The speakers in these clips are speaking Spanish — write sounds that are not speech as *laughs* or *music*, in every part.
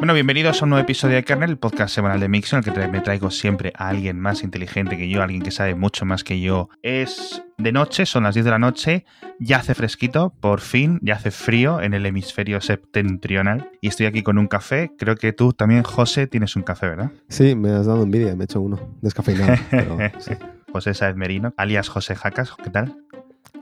Bueno, bienvenidos a un nuevo episodio de Kernel, el podcast semanal de Mixon, en el que me traigo siempre a alguien más inteligente que yo, alguien que sabe mucho más que yo. Es de noche, son las 10 de la noche, ya hace fresquito, por fin, ya hace frío en el hemisferio septentrional y estoy aquí con un café. Creo que tú también, José, tienes un café, ¿verdad? Sí, me has dado envidia, me he hecho uno, descafeinado. pero *laughs* sí. José Saez Merino, alias José Jacas, ¿qué tal?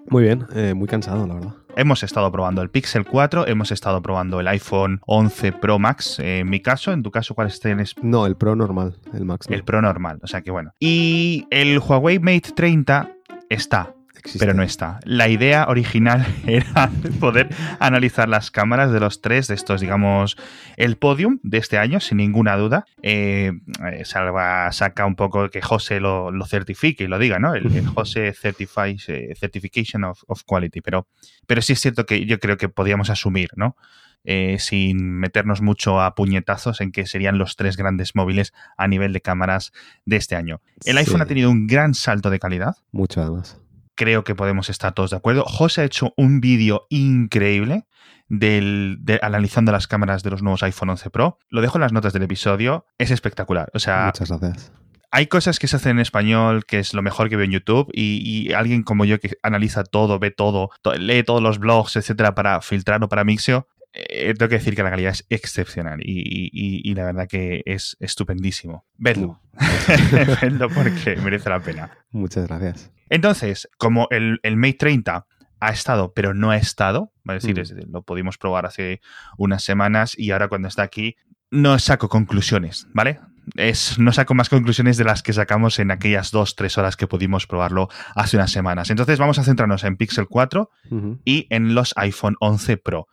Muy bien, eh, muy cansado, la verdad. Hemos estado probando el Pixel 4, hemos estado probando el iPhone 11 Pro Max, en mi caso, en tu caso, ¿cuál tienes? No, el Pro normal, el Max. no. El Pro normal, o sea que bueno. Y el Huawei Mate 30 está, Existe. pero no está. La idea original *laughs* era poder analizar las cámaras de los tres, de estos, digamos, el podium de este año, sin ninguna duda. Eh, eh, salva, saca un poco que José lo, lo certifique y lo diga, ¿no? El, el José certifies, eh, Certification of, of Quality. Pero, pero sí es cierto que yo creo que podíamos asumir, ¿no? Eh, sin meternos mucho a puñetazos en que serían los tres grandes móviles a nivel de cámaras de este año. El Sí. iPhone ha tenido un gran salto de calidad Mucho además. Creo que podemos estar todos de acuerdo. José ha hecho un vídeo increíble del, de, analizando las cámaras de los nuevos iPhone 11 Pro. Lo dejo en las notas del episodio. Es espectacular. O sea, Muchas gracias. hay cosas que se hacen en español que es lo mejor que veo en YouTube y, y alguien como yo que analiza todo, ve todo, to- lee todos los blogs, etcétera, para filtrarlo para Mixio. Eh, tengo que decir que la calidad es excepcional y, y- y- y la verdad que es estupendísimo. Vedlo. *laughs* Vedlo porque merece la pena. Muchas gracias. Entonces, como el, el Mate 30 ha estado, pero no ha estado, es decir, Mm. es- lo pudimos probar hace unas semanas y ahora cuando está aquí, no saco conclusiones, ¿vale? Es, no saco más conclusiones de las que sacamos en aquellas dos, tres horas que pudimos probarlo hace unas semanas. Entonces vamos a centrarnos en Pixel 4 Ujú. y en los iPhone 11 Pro.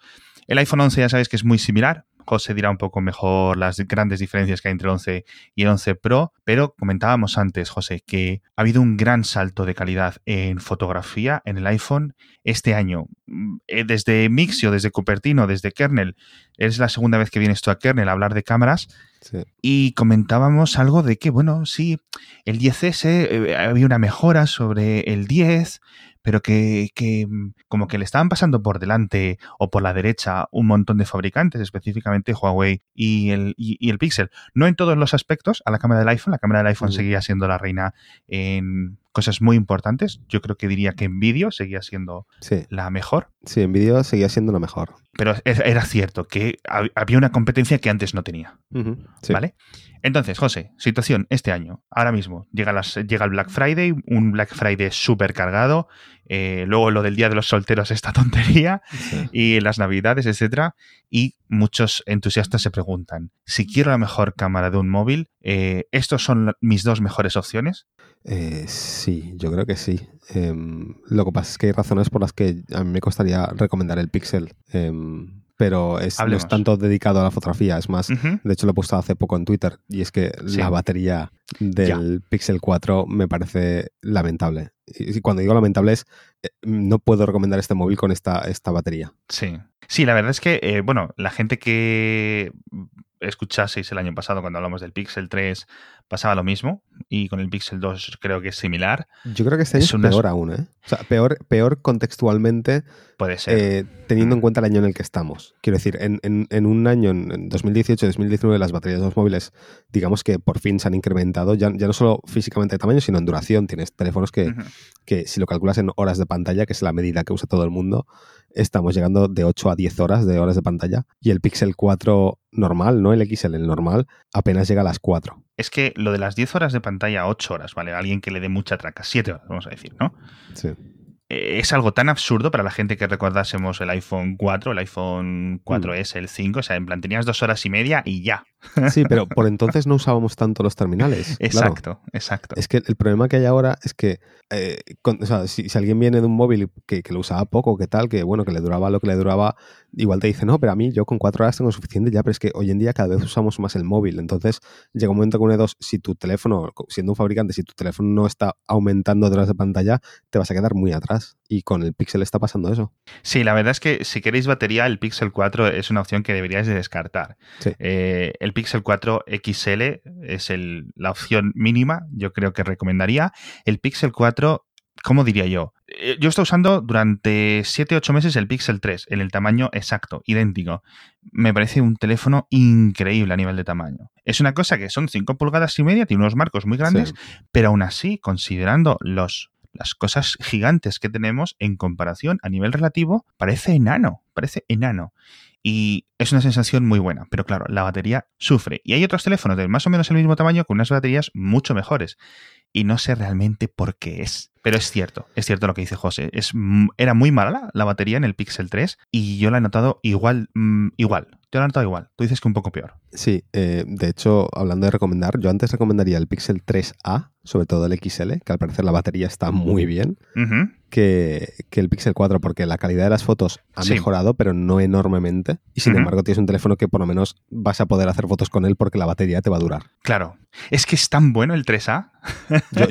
El iPhone 11 ya sabéis que es muy similar. José dirá un poco mejor las grandes diferencias que hay entre el 11 y el 11 Pro, pero comentábamos antes, José, que ha habido un gran salto de calidad en fotografía en el iPhone este año. Eh, Desde Mixio, desde Cupertino, desde Kernel, es la segunda vez que vienes tú a Kernel a hablar de cámaras Sí. y comentábamos algo de que, bueno, sí, el 10S eh, había una mejora sobre el 10, pero que, que, mm, como que le estaban pasando por delante o por la derecha un montón de fabricantes, específicamente Huawei y el, y, y el Pixel. No en todos los aspectos a la cámara del iPhone, la cámara del iPhone seguía siendo la reina en cosas muy importantes. Yo creo que diría que en vídeo seguía siendo Sí, la mejor. Sí, en vídeo seguía siendo lo mejor. Pero era cierto que hab- había una competencia que antes no tenía. Sí. ¿Vale? Entonces, José, situación este año, ahora mismo, llega, las, llega el Black Friday, un Black Friday súper cargado, eh, luego lo del Día de los Solteros, esta tontería, Sí. y las Navidades, etcétera, y muchos entusiastas se preguntan, si quiero la mejor cámara de un móvil, eh, ¿estos son la- mis dos mejores opciones? Eh, sí, yo creo que sí. Em, lo que pasa es que hay razones por las que a mí me costaría recomendar el Pixel. Em, pero es, no es tanto dedicado a la fotografía, es más. De hecho, lo he puesto hace poco en Twitter y es que Sí. la batería del Pixel 4 me parece lamentable. Y y cuando digo lamentable es, eh, no puedo recomendar este móvil con esta, esta batería. Sí. Sí, la verdad es que, eh, bueno, la gente que escuchaseis el año pasado cuando hablamos del Pixel 3 pasaba lo mismo y con el Pixel 2 creo que es similar. Yo creo que este año Es peor aún, ¿eh? O sea, peor, peor contextualmente Puede ser. eh, teniendo en cuenta el año en el que estamos. Quiero decir, en, en- en un año, en, en 2018-2019, las baterías de los móviles, digamos que por fin se han incrementado, ya, ya no solo físicamente de tamaño, sino en duración. Tienes teléfonos que, que si lo calculas en horas de pantalla, que es la medida que usa todo el mundo, estamos llegando de 8 a 10 horas de horas de pantalla. Y el Pixel 4 normal, no el XL, el normal, apenas llega a las 4. Es que lo de las 10 horas de pantalla, 8 horas, ¿vale? Alguien que le dé mucha traca, 7 horas, vamos a decir, ¿no? Sí. Eh, es algo tan absurdo para la gente que recordásemos el iPhone 4, el iPhone 4S, el 5, o sea, en plan tenías dos horas y media y ya. Sí, pero por entonces no usábamos tanto los terminales. *laughs* claro. Exacto, exacto. Es que el problema que hay ahora es que, eh, con- o sea, si, si alguien viene de un móvil que, que lo usaba poco, que tal, que bueno, que le duraba lo que le duraba, igual te dice, no, pero a mí yo con cuatro horas tengo suficiente ya, pero es que hoy en día cada vez usamos más el móvil. Entonces llega un momento que une dos, si tu teléfono, siendo un fabricante, si tu teléfono no está aumentando de horas de pantalla, te vas a quedar muy atrás. Y con el Pixel está pasando eso. Sí, la verdad es que si queréis batería, el Pixel 4 es una opción que deberíais de descartar. Sí. Eh, el Pixel 4 XL es el- la opción mínima, yo creo que recomendaría. El Pixel 4 ¿cómo diría yo? Eh, yo estoy usando durante 7-8 meses el Pixel 3 en el tamaño exacto, idéntico. Me parece un teléfono increíble a nivel de tamaño. Es una cosa que son 5 pulgadas y media, tiene unos marcos muy grandes, pero aún así, considerando los las cosas gigantes que tenemos en comparación a nivel relativo, parece enano, parece enano. Y es una sensación muy buena, pero claro, la batería sufre. Y hay otros teléfonos de más o menos el mismo tamaño con unas baterías mucho mejores. Y no sé realmente por qué es. Pero es cierto, es cierto lo que dice José. Es, era muy mala la batería en el Pixel 3 y yo la he notado igual, mm, igual. Yo la he notado igual. Tú dices que un poco peor. Sí, eh, de hecho, hablando de recomendar, yo antes recomendaría el Pixel 3A, sobre todo el XL, que al parecer la batería está muy bien, que, el Pixel 4, porque la calidad de las fotos ha mejorado, pero no enormemente. Y sin embargo, tienes un teléfono que por lo menos vas a poder hacer fotos con él porque la batería te va a durar. Claro. Es que es tan bueno el 3A.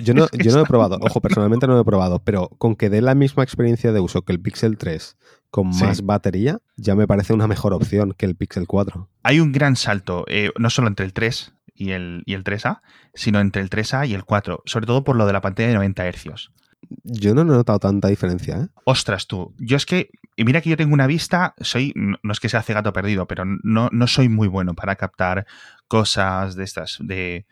Yo, no, yo no he *laughs* probado, ojo, personalmente no lo he probado, pero con que dé la misma experiencia de uso que el Pixel 3 con más batería, ya me parece una mejor opción que el Pixel 4. Hay un gran salto, eh, no solo entre el 3 y el, y el 3A, sino entre el 3A y el 4, sobre todo por lo de la pantalla de 90 Hz. Yo no he notado tanta diferencia, ¿eh? Ostras, tú. Yo es que, y mira que yo tengo una vista, soy, no es que sea hace gato perdido, pero no, no soy muy bueno para captar cosas de estas, de,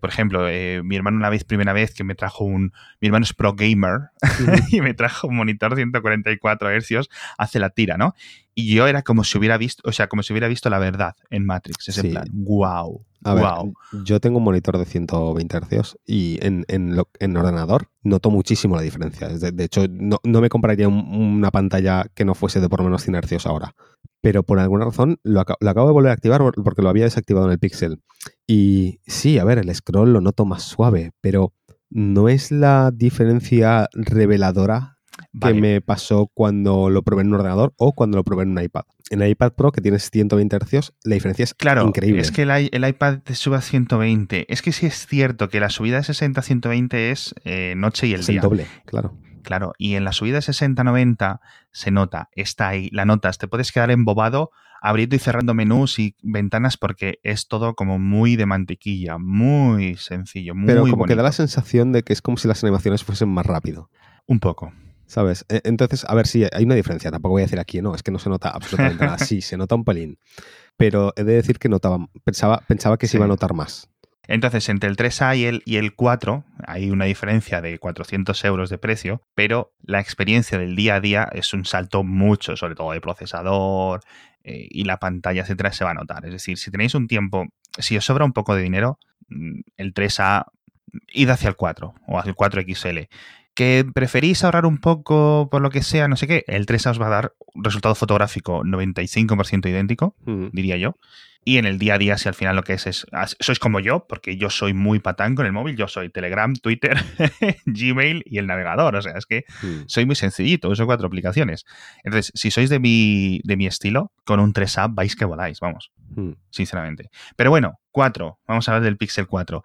por ejemplo, eh, mi hermano una vez, primera vez que me trajo un, mi hermano es pro gamer *laughs* y me trajo un monitor 144 Hz, hace la tira, ¿no? Y yo era como si hubiera visto, o sea, como si hubiera visto la verdad en Matrix, ese plan, wow. wow. yo tengo un monitor de 120 Hz y en, en, ordenador noto muchísimo la diferencia. De, hecho, no, me compraría una pantalla que no fuese de por lo menos 100 Hz ahora pero por alguna razón lo, acabo de volver a activar porque lo había desactivado en el Pixel. Y sí, a ver, el scroll lo noto más suave, pero no es la diferencia reveladora que me pasó cuando lo probé en un ordenador o cuando lo probé en un iPad. En el iPad Pro, que tienes 120 Hz, la diferencia es claro, increíble. Es que el, iPad te sube a 120. Es que sí es cierto que la subida de 60 a 120 es eh, noche y el es día. El doble, claro. Claro, y en la subida de 60-90 se nota, está ahí, la notas, te puedes quedar embobado abriendo y cerrando menús y ventanas porque es todo como muy de mantequilla, muy sencillo, muy Pero como que da la sensación de que es como si las animaciones fuesen más rápido. Un poco. ¿Sabes? E, entonces, a ver si hay una diferencia. Tampoco voy a decir aquí, no, es que no se nota absolutamente nada. *laughs* Sí, se nota un pelín. Pero he de decir que notaba, pensaba, pensaba que se iba a notar más. Entonces, entre el 3A y el, y el 4 hay una diferencia de 400 euros de precio, pero la experiencia del día a día es un salto mucho, sobre todo de procesador eh, y la pantalla, etcétera, se va a notar. Es decir, si tenéis un tiempo, si os sobra un poco de dinero, mm, el 3A, id hacia el 4 o hacia el 4XL. ¿Que preferís ahorrar un poco por lo que sea, no sé qué? El 3A os va a dar resultado fotográfico 95% idéntico, diría yo. Y en el día a día, si al final lo que es es. Sois como yo, porque yo soy muy patán con el móvil. Yo soy Telegram, Twitter, *laughs* Gmail y el navegador. O sea, es que hmm. soy muy sencillito, uso cuatro aplicaciones. Entonces, si sois de mi, de mi estilo, con un 3A vais que voláis, vamos. Hmm. Sinceramente. Pero bueno, 4. Vamos a hablar del Pixel 4.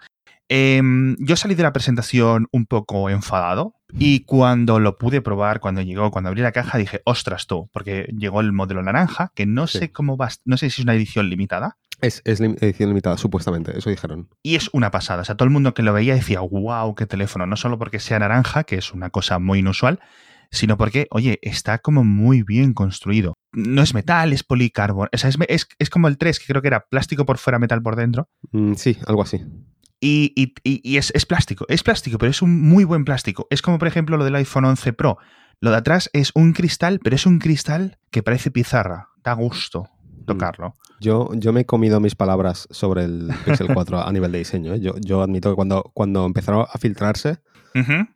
Em, yo salí de la presentación un poco enfadado y cuando lo pude probar, cuando llegó, cuando abrí la caja, dije, ostras tú, porque llegó el modelo naranja, que no sé cómo va, no sé si es una edición limitada. Es, edición limitada, supuestamente, eso dijeron. Y es una pasada, o sea, todo el mundo que lo veía decía, wow, qué teléfono, no solo porque sea naranja, que es una cosa muy inusual, sino porque, oye, está como muy bien construido. No es metal, es policarbono. O sea, es, es, como el 3, que creo que era plástico por fuera, metal por dentro. Mm, sí, algo así. Y, es, plástico, es plástico, pero es un muy buen plástico. Es como, por ejemplo, lo del iPhone 11 Pro. Lo de atrás es un cristal, pero es un cristal que parece pizarra. Da gusto mm. tocarlo. Yo, yo me he comido mis palabras sobre el Pixel 4 a nivel de diseño. ¿eh? Yo, yo admito que cuando, cuando empezaron a filtrarse,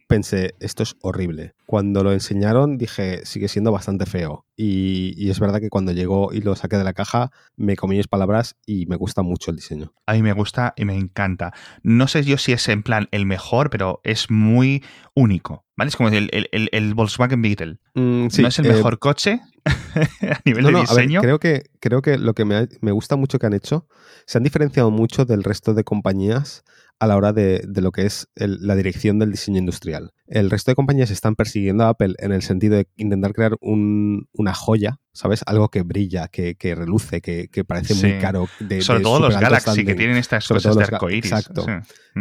pensé, esto es horrible. Cuando lo enseñaron dije, sigue siendo bastante feo. Y, es verdad que cuando llegó y lo saqué de la caja, me comí mis palabras y me gusta mucho el diseño. A mí me gusta y me encanta. No sé yo si es en plan el mejor, pero es muy único. ¿Vale? Es como el, el, Volkswagen Beetle. Mm, no es el mejor eh, coche *laughs* a nivel de diseño. creo, que, creo que lo que me, me gusta mucho que han hecho, se han diferenciado mucho del resto de compañías a la hora de, lo que es la dirección del diseño industrial. El resto de compañías están persiguiendo a Apple en el sentido de intentar crear una joya, ¿sabes? Algo que brilla, que, reluce, que, parece muy caro. De, Sobre todo los Galaxy, que tienen estas cosas de arcoiris. Exacto.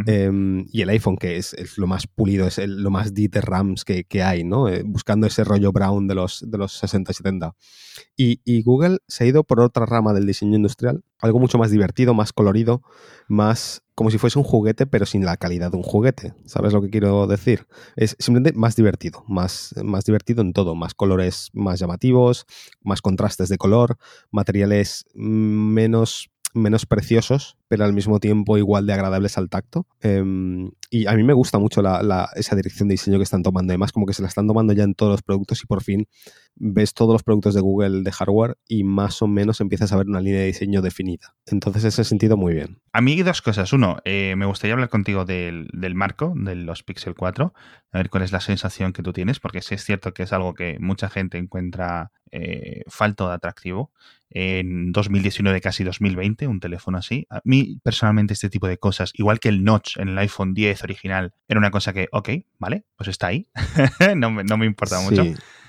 Em, y el iPhone, que es, lo más pulido, es lo más de RAMs que, hay, ¿no? Eh, buscando ese rollo brown de los, de los 60 y 70. Y, Google se ha ido por otra rama del diseño industrial, algo mucho más divertido, más colorido, más como si fuese un juguete, pero sin la calidad de un juguete. ¿Sabes lo que quiero decir? Es simplemente más divertido, más, más divertido en todo, más colores más llamativos, más contrastes de color, materiales menos menos preciosos, pero al mismo tiempo igual de agradables al tacto. Em, y a mí me gusta mucho esa dirección de diseño que están tomando. Además, como que se la están tomando ya en todos los productos y por fin ves todos los productos de Google de hardware y más o menos empiezas a ver una línea de diseño definida. Entonces, en ese sentido, muy bien. A mí dos cosas. Uno, eh, me gustaría hablar contigo del, marco de los Pixel 4, a ver cuál es la sensación que tú tienes, porque sí es cierto que es algo que mucha gente encuentra eh, falto de atractivo en 2019, casi 2020, un teléfono así. A mí, personalmente, este tipo de cosas, igual que el notch en el iPhone 10 original, era una cosa que, ok, vale, pues está ahí. *laughs* no, me, no, me, importa sí, mucho.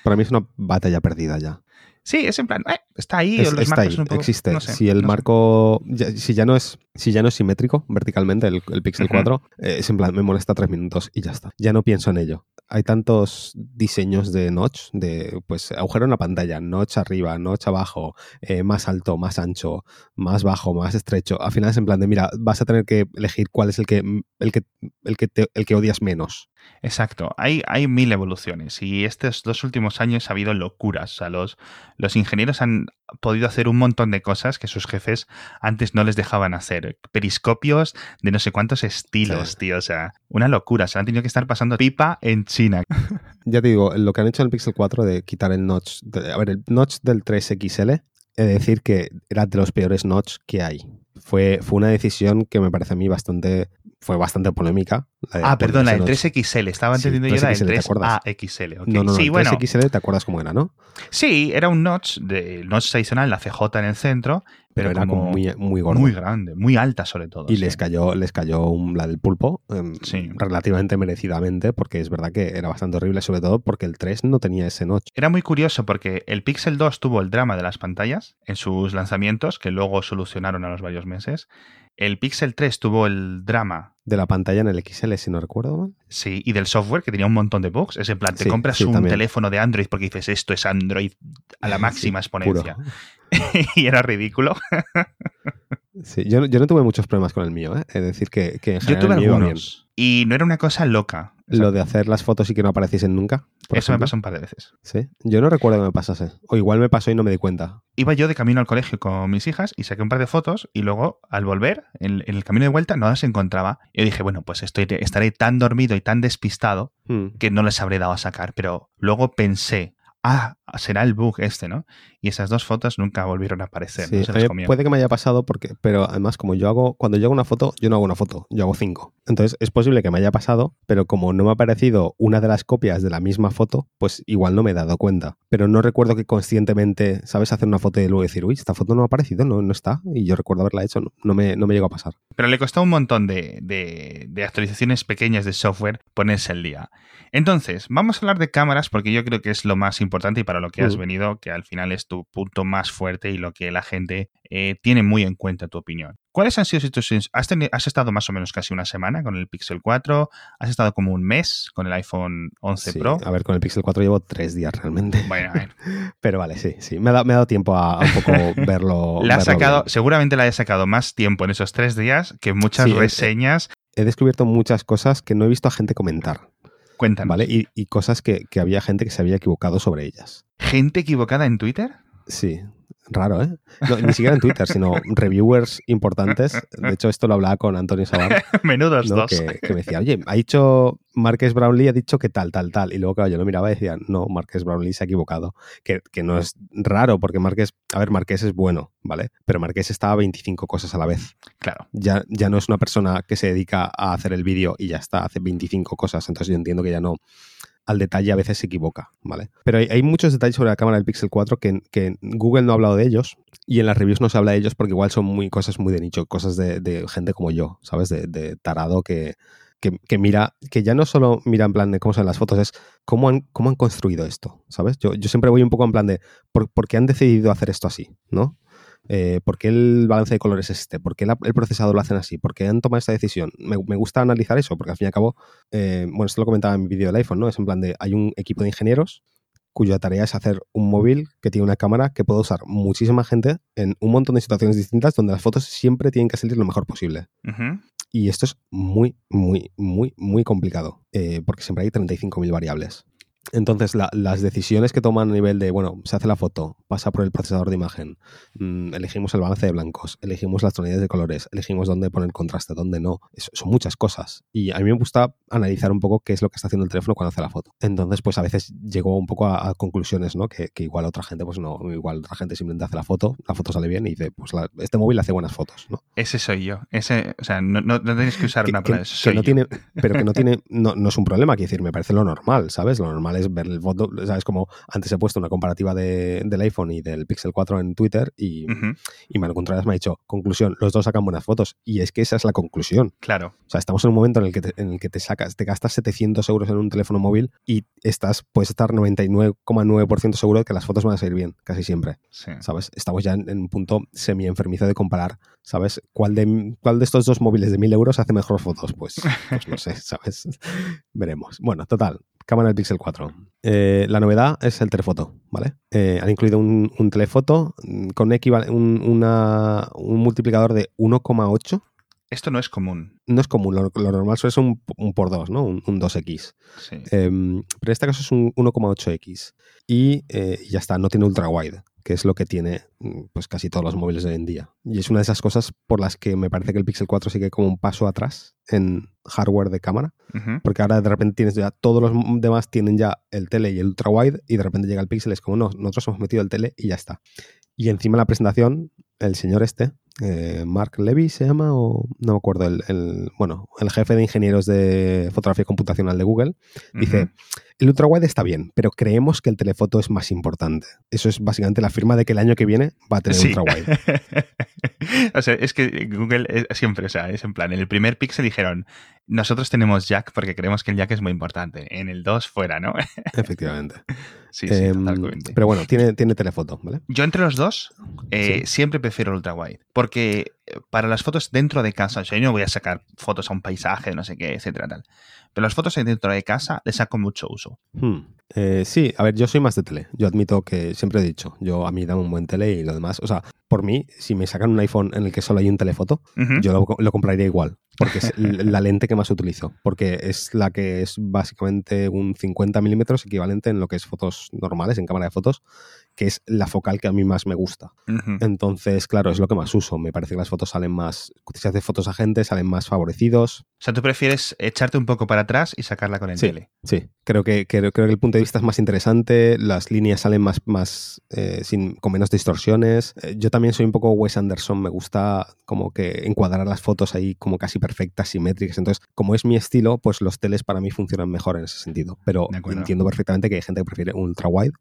Para mí es una batalla perdida ya. Sí, es en plan, eh, está ahí. está ahí, existe. si el marco, si, ya no es, si ya no es simétrico verticalmente el, Pixel 4, eh, es en plan, me molesta tres minutos y ya está. Ya no pienso en ello. Hay tantos diseños de notch, de pues agujero en la pantalla, notch arriba, notch abajo, eh, más alto, más ancho, más bajo, más estrecho. Al final es en plan de, mira, vas a tener que elegir cuál es el que, el que, el que, el que odias menos. Exacto, hay, hay mil evoluciones y estos dos últimos años ha habido locuras. O los, los ingenieros han podido hacer un montón de cosas que sus jefes antes no les dejaban hacer. Periscopios de no sé cuántos estilos, tío. O sea, una locura. Se han tenido que estar pasando pipa en China. *laughs* Ya te digo, lo que han hecho en el Pixel 4 de quitar el notch. a ver, el notch del 3XL, he de decir que era de los peores notch que hay. Fue, fue una decisión que me parece a mí bastante fue bastante polémica. ah, perdón, la del 3XL. Estaba entendiendo yo la del 3AXL. No, no, sí, el 3XL te acuerdas cómo era, ¿no? Sí, era un notch, de, notch adicional, la CJ en el centro, pero, era como, muy, muy gordo. Muy grande, muy alta sobre todo. Y les cayó, les cayó un, la del pulpo em, relativamente merecidamente, porque es verdad que era bastante horrible, sobre todo porque el 3 no tenía ese notch. Era muy curioso porque el Pixel 2 tuvo el drama de las pantallas en sus lanzamientos, que luego solucionaron a los varios meses. El Pixel 3 tuvo el drama. De la pantalla en el XL, si no recuerdo mal. Sí, y del software que tenía un montón de bugs. Es en plan, te compras un teléfono de Android porque dices esto es Android a la *laughs* máxima exponencia. *laughs* y era ridículo. sí, yo, yo, no tuve muchos problemas con el mío, ¿eh? Es decir, que, que en general Yo tuve algunos. Y no era una cosa loca. Lo de hacer las fotos y que no apareciesen nunca. Eso me pasó un par de veces. Sí. Yo no recuerdo que me pasase. O igual me pasó y no me di cuenta. Iba yo de camino al colegio con mis hijas y saqué un par de fotos y luego al volver, en, el camino de vuelta, no las encontraba. Yo dije, bueno, pues estoy, estaré tan dormido y tan despistado hmm. que no les habré dado a sacar. Pero luego pensé, ah, será el bug este, ¿no? Y esas dos fotos nunca volvieron a aparecer. puede que me haya pasado porque, pero además como yo hago, cuando yo hago una foto, yo no hago una foto, yo hago cinco. Entonces es posible que me haya pasado, pero como no me ha aparecido una de las copias de la misma foto, pues igual no me he dado cuenta. Pero no recuerdo que conscientemente, ¿sabes? Hacer una foto y luego decir, uy, esta foto no ha aparecido, no, no está. Y yo recuerdo haberla hecho, no, me, no me llegó a pasar. Pero le costó un montón de, de actualizaciones pequeñas de software ponerse el día. Entonces, vamos a hablar de cámaras porque yo creo que es lo más importante y para lo que has venido, que al final es tu punto más fuerte y lo que la gente eh, tiene muy en cuenta tu opinión. ¿Cuáles han sido tus... Has, has estado más o menos casi una semana con el Pixel 4, has estado como un mes con el iPhone 11 Pro. A ver, con el Pixel 4 llevo tres días realmente. Bueno, a ver. *laughs* Pero vale, sí, sí. Me ha, dado, tiempo a, un poco *laughs* verlo. la sacado, seguramente la he sacado más tiempo en esos tres días que muchas reseñas. he descubierto muchas cosas que no he visto a gente comentar. Cuéntanos. ¿Vale? Y, cosas que, que, había gente que se había equivocado sobre ellas. ¿Gente equivocada en Twitter? Sí, Raro, ¿eh? ni siquiera en Twitter, sino reviewers importantes. De hecho, esto lo hablaba con Antonio Sabar. *laughs* Menudos dos. Que, me decía, oye, ha dicho Marques Brownlee, ha dicho que tal, tal, tal. Y luego, claro, yo lo miraba y decía, no, Marques Brownlee se ha equivocado. Que, no es raro, porque Marques, a ver, Marques es bueno, ¿vale? Pero Marques está a 25 cosas a la vez. Claro. Ya, ya no es una persona que se dedica a hacer el vídeo y ya está, hace 25 cosas. Entonces yo entiendo que ya no al detalle a veces se equivoca, ¿vale? Pero hay, muchos detalles sobre la cámara del Pixel 4 que, que, Google no ha hablado de ellos y en las reviews no se habla de ellos porque igual son muy cosas muy de nicho, cosas de, gente como yo, ¿sabes? De, tarado que, que, mira, que ya no solo mira en plan de cómo son las fotos, es cómo han, cómo han construido esto, ¿sabes? Yo, yo siempre voy un poco en plan de por, qué han decidido hacer esto así, ¿no? Eh, ¿Por qué el balance de colores es este? ¿Por qué el procesador lo hacen así? ¿Por qué han tomado esta decisión? Me, gusta analizar eso, porque al fin y al cabo, eh, bueno, esto lo comentaba en mi vídeo del iPhone, ¿no? Es en plan de, hay un equipo de ingenieros cuya tarea es hacer un móvil que tiene una cámara que puede usar muchísima gente en un montón de situaciones distintas donde las fotos siempre tienen que salir lo mejor posible. Y esto es muy, muy, muy, muy complicado, eh, porque siempre hay 35.000 variables. Entonces, las decisiones que toman a nivel de, bueno, se hace la foto, pasa por el procesador de imagen, mm, elegimos el balance de blancos, elegimos las tonalidades de colores, elegimos dónde poner contraste, dónde no. son muchas cosas. Y a mí me gusta analizar un poco qué es lo que está haciendo el teléfono cuando hace la foto. Entonces, pues a veces llego un poco a, conclusiones, ¿no? Que, igual otra gente, pues no, igual otra gente simplemente hace la foto, la foto sale bien y dice, pues este móvil hace buenas fotos, ¿no? Ese soy yo. Ese, o sea, no, no, tenéis que usar una que, que no tiene, Pero que no *laughs* tiene, no, no es un problema, quiero decir, me parece lo normal, ¿sabes? Lo normal es ver el foto, ¿sabes? Como antes he puesto una comparativa del iPhone y del Pixel 4 en Twitter y, y Manu Contreras me ha dicho, conclusión, los dos sacan buenas fotos. Y es que esa es la conclusión. Claro. O sea, estamos en un momento en el que te, en el que te sacas, te gastas 700 euros en un teléfono móvil y estás, puedes estar 99,9% seguro de que las fotos van a salir bien, casi siempre. ¿Sabes? Estamos ya en, un punto semi-enfermizo de comparar, ¿sabes? ¿Cuál de, ¿Cuál de estos dos móviles de 1000 euros hace mejor fotos? Pues, pues no sé, *laughs* ¿sabes? Veremos. Bueno, total cámara del Pixel 4. Eh, la novedad es el telefoto, ¿vale? Eh, han incluido un, telefoto con un, un multiplicador de 1,8. Esto no es común. No es común, lo, normal suele ser un, un, por 2, ¿no? Un, 2X. Sí. Em, pero en este caso es un 1,8X. Y eh, ya está, no tiene ultra wide que es lo que tiene mm, pues casi todos los móviles de hoy en día. Y es una de esas cosas por las que me parece que el Pixel 4 sigue como un paso atrás en hardware de cámara, porque ahora de repente tienes ya todos los demás tienen ya el tele y el ultra wide y de repente llega el Pixel es como no, nosotros hemos metido el tele y ya está. Y encima de la presentación, el señor este, eh, Mark Levy se llama, o no me acuerdo, el, bueno, el jefe de ingenieros de fotografía computacional de Google, dice, el ultrawide está bien, pero creemos que el telefoto es más importante. Eso es básicamente la firma de que el año que viene va a tener sí. ultrawide. *laughs* o sea, es que Google siempre, o sea, es en plan, en el primer Pixel dijeron, nosotros tenemos jack porque creemos que el jack es muy importante. En el 2 fuera, ¿no? *laughs* Efectivamente. Sí, sí, em, Pero bueno, tiene, tiene telefoto, ¿vale? Yo entre los dos eh, siempre prefiero el ultrawide. Porque para las fotos dentro de casa, yo no voy a sacar fotos a un paisaje, no sé qué, etcétera, tal. Pero las fotos dentro de casa le saco mucho uso. Hmm. Eh, sí, a ver, yo soy más de tele. Yo admito que siempre he dicho, yo a mí dame un buen tele y lo demás. O sea, por mí, si me sacan un iPhone en el que solo hay un telefoto, yo lo, lo, compraría igual. Porque es la lente que más utilizo. Porque es la que es básicamente un 50 milímetros equivalente en lo que es fotos normales, en cámara de fotos que es la focal que a mí más me gusta. Entonces, claro, es lo que más uso. Me parece que las fotos salen más, si se hace fotos a gente, salen más favorecidos. O sea, tú prefieres echarte un poco para atrás y sacarla con el tele. Sí, creo que, creo, que el punto de vista es más interesante, las líneas salen más, más eh, sin, con menos distorsiones. Eh, yo también soy un poco Wes Anderson, me gusta como que encuadrar las fotos ahí como casi perfectas, simétricas. Entonces, como es mi estilo, pues los teles para mí funcionan mejor en ese sentido. Pero entiendo perfectamente que hay gente que prefiere un ultra wide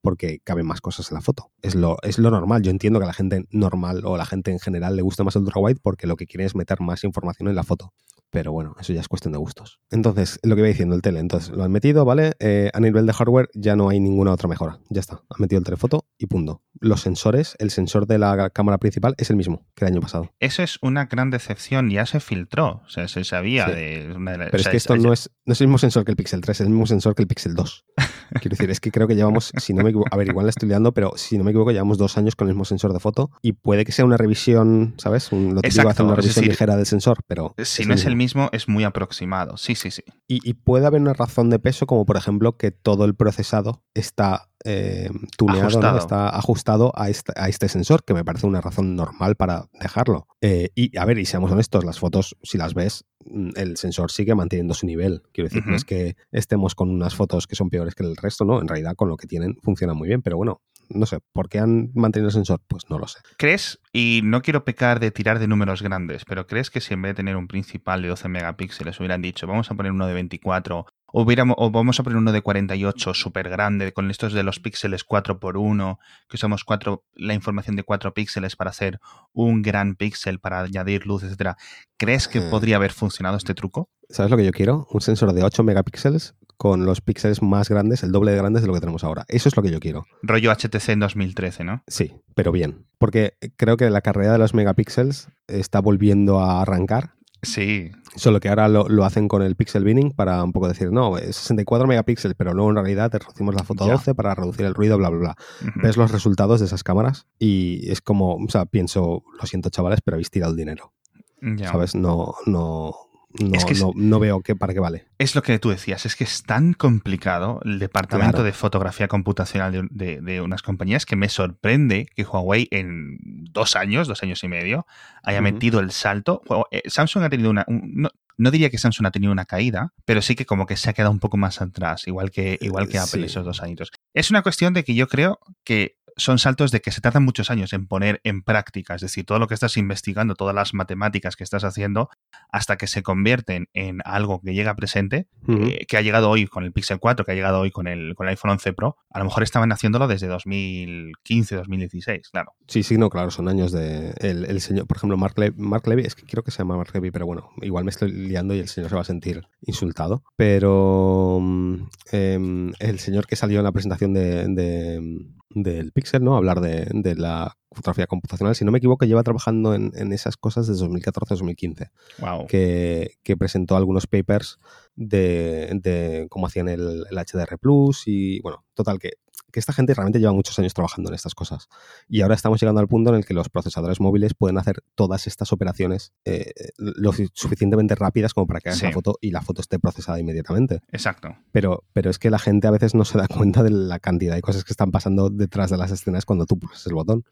porque caben más cosas en la foto. Es lo, es lo normal. Yo entiendo que a la gente normal o a la gente en general le gusta más el ultra wide porque lo que quiere es meter más información en la foto. Pero bueno, eso ya es cuestión de gustos. Entonces, lo que iba diciendo el tele, entonces lo han metido, ¿vale? Eh, a nivel de hardware ya no hay ninguna otra mejora. Ya está. Han metido el telefoto y punto. Los sensores, el sensor de la cámara principal es el mismo que el año pasado. Eso es una gran decepción. Ya se filtró. O sea, se sabía de, Pero es que esto no, es, no es el mismo sensor que el Pixel 3, es el mismo sensor que el Pixel 2. *laughs* Quiero decir, es que creo que llevamos, si no me equivoco, a ver, igual la estoy liando, pero si no me equivoco, llevamos dos años con el mismo sensor de foto y puede que sea una revisión, ¿sabes? Un, lo típico hacer una revisión ligera del sensor, pero. Si no es el mismo, es muy aproximado. Sí, sí, sí. Y, puede haber una razón de peso, como por ejemplo que todo el procesado está eh, tuneado, está ajustado a este, a este, sensor, que me parece una razón normal para dejarlo. Eh, y a ver, y seamos honestos, las fotos, si las ves, mm, el sensor sigue manteniendo su nivel. Quiero decir, no es que estemos con unas fotos que son peores que el resto, ¿no? En realidad, con lo que tienen, funciona muy bien, pero bueno, no sé, ¿por qué han mantenido el sensor? Pues no lo sé. ¿Crees, y no quiero pecar de tirar de números grandes, pero crees que si en vez de tener un principal de 12 megapíxeles hubieran dicho, vamos a poner uno de 24 hubiéramos, o vamos a poner uno de 48 súper grande, con estos de los píxeles 4x1, que usamos cuatro, la información de 4 píxeles para hacer un gran píxel, para añadir luz, etcétera. ¿Crees que Hmm. podría haber funcionado este truco? ¿Sabes lo que yo quiero? Un sensor de 8 megapíxeles con los píxeles más grandes, el doble de grandes de lo que tenemos ahora. Eso es lo que yo quiero. Rollo HTC en 2013, ¿no? Sí, pero bien. Porque creo que la carrera de los megapíxeles está volviendo a arrancar. Sí, Solo que ahora lo, lo hacen con el pixel binning para un poco decir, no, es 64 megapíxeles, pero luego en realidad te reducimos la foto a Ya. 12 para reducir el ruido, bla, bla, bla. Ves los resultados de esas cámaras y es como, o sea, pienso, lo siento chavales, pero habéis tirado el dinero. Ya. ¿Sabes? No, no, no, Es que es- no, no veo qué, para qué vale. Es lo que tú decías, es que es tan complicado el departamento Claro. de fotografía computacional de, de- de unas compañías que me sorprende que Huawei en dos años, dos años y medio, haya metido el salto. Eh, Samsung ha tenido una... un- no, no diría que Samsung ha tenido una caída, pero sí que como que se ha quedado un poco más atrás, igual que, igual que Eh, Apple sí. esos dos añitos. Es una cuestión de que yo creo que son saltos de que se tardan muchos años en poner en práctica, es decir, todo lo que estás investigando, todas las matemáticas que estás haciendo, hasta que se convierten en algo que llega presente, eh, que ha llegado hoy con el Pixel 4, que ha llegado hoy con el, con el iPhone 11 Pro, a lo mejor estaban haciéndolo desde 2015, 2016, claro. Sí, sí, no, claro, son años de. El, el señor, por ejemplo, Mark, Le- Mark Levy, es que quiero que se llama Mark Levy, pero bueno, igual me estoy liando y el señor se va a sentir insultado. Pero mm, em, el señor que salió en la presentación de, de- del Pixel, ¿no? Hablar de, de la fotografía computacional, si no me equivoco, lleva trabajando en, en esas cosas desde 2014-2015 Wow. que, que presentó algunos papers de, de cómo hacían el, el HDR Plus y bueno, total que, que esta gente realmente lleva muchos años trabajando en estas cosas. Y ahora estamos llegando al punto en el que los procesadores móviles pueden hacer todas estas operaciones eh, lo su- suficientemente rápidas como para que hagas Sí. la foto y la foto esté procesada inmediatamente. Exacto. Pero, pero es que la gente a veces no se da cuenta de la cantidad de cosas que están pasando detrás de las escenas cuando tú pulsas el botón.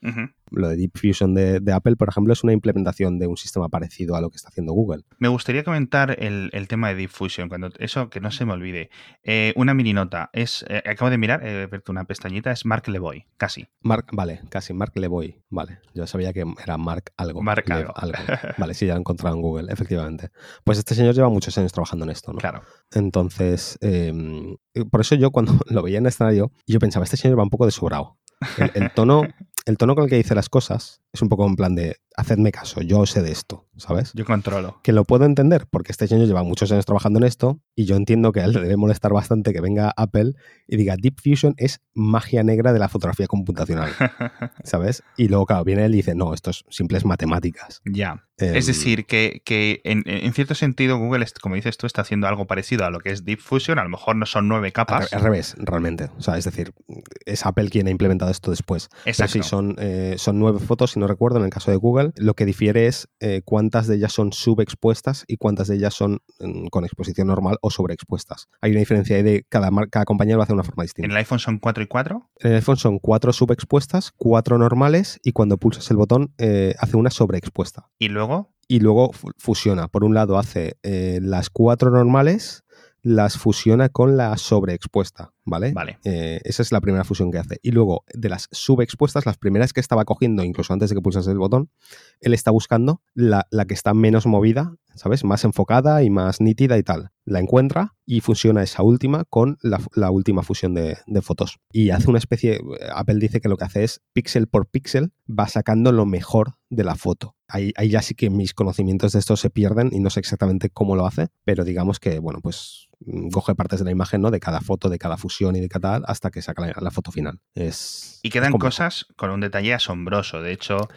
Lo de Deep Fusion de, de Apple, por ejemplo, es una implementación de un sistema parecido a lo que está haciendo Google. Me gustaría comentar el, el tema de Diffusion, cuando eso que no se me olvide. Eh, una mini nota, es, eh, acabo de mirar, una pestañita, es Mark Leboy, casi. Mark, vale, casi Mark Levoy, vale. Yo sabía que era Mark algo. Mark Lev algo. *laughs* Vale, sí, ya lo he encontrado en Google, efectivamente. Pues este señor lleva muchos años trabajando en esto, ¿no? Claro. Entonces, eh, por eso yo cuando *laughs* lo veía en el escenario, yo pensaba, este señor va un poco de sobrado. El, el tono, el tono con el que dice las cosas es un poco en plan de, hacedme caso, yo sé de esto, ¿sabes? Yo controlo. Que lo puedo entender porque este señor lleva muchos años trabajando en esto y yo entiendo que a él le debe molestar bastante que venga Apple y diga Deep Fusion es magia negra de la fotografía computacional, *laughs* ¿sabes? Y luego, claro, viene él y dice, no, esto es simples matemáticas. ya. Em, Es decir, que, que en, en cierto sentido Google, como dices tú, está haciendo algo parecido a lo que es Diffusion. A lo mejor no son nueve capas. al revés, realmente. O sea, es decir, es Apple quien ha implementado esto después. Pero Exacto. sí, son, eh, son nueve fotos, si no recuerdo, en el caso de Google. Lo que difiere es eh, cuántas de ellas son subexpuestas y cuántas de ellas son mm, con exposición normal o sobreexpuestas. Hay una diferencia ahí de cada, mar- cada compañía lo hace de una forma distinta. En el iPhone son 4 y 4. En el iPhone son cuatro subexpuestas, cuatro normales y cuando pulsas el botón eh, hace una sobreexpuesta. Y luego, Y luego fu- fusiona. Por un lado hace eh, las cuatro normales, las fusiona con la sobreexpuesta, ¿vale? vale. Eh, esa es la primera fusión que hace. Y luego, de las subexpuestas, las primeras que estaba cogiendo, incluso antes de que pulsas el botón, él está buscando la, la que está menos movida, ¿sabes? Más enfocada y más nítida y tal. La encuentra y fusiona esa última con la, última fusión de, de fotos. Y hace una especie, Apple dice que lo que hace es píxel por píxel, va sacando lo mejor de la foto. Ahí, ahí ya sí que mis conocimientos de esto se pierden y no sé exactamente cómo lo hace, pero digamos que, bueno, pues mm, coge partes de la imagen, ¿no? De cada foto, de cada fusión y de cada tal, hasta que saca la, la foto final. Es. Y quedan cosas con un detalle asombroso. De hecho,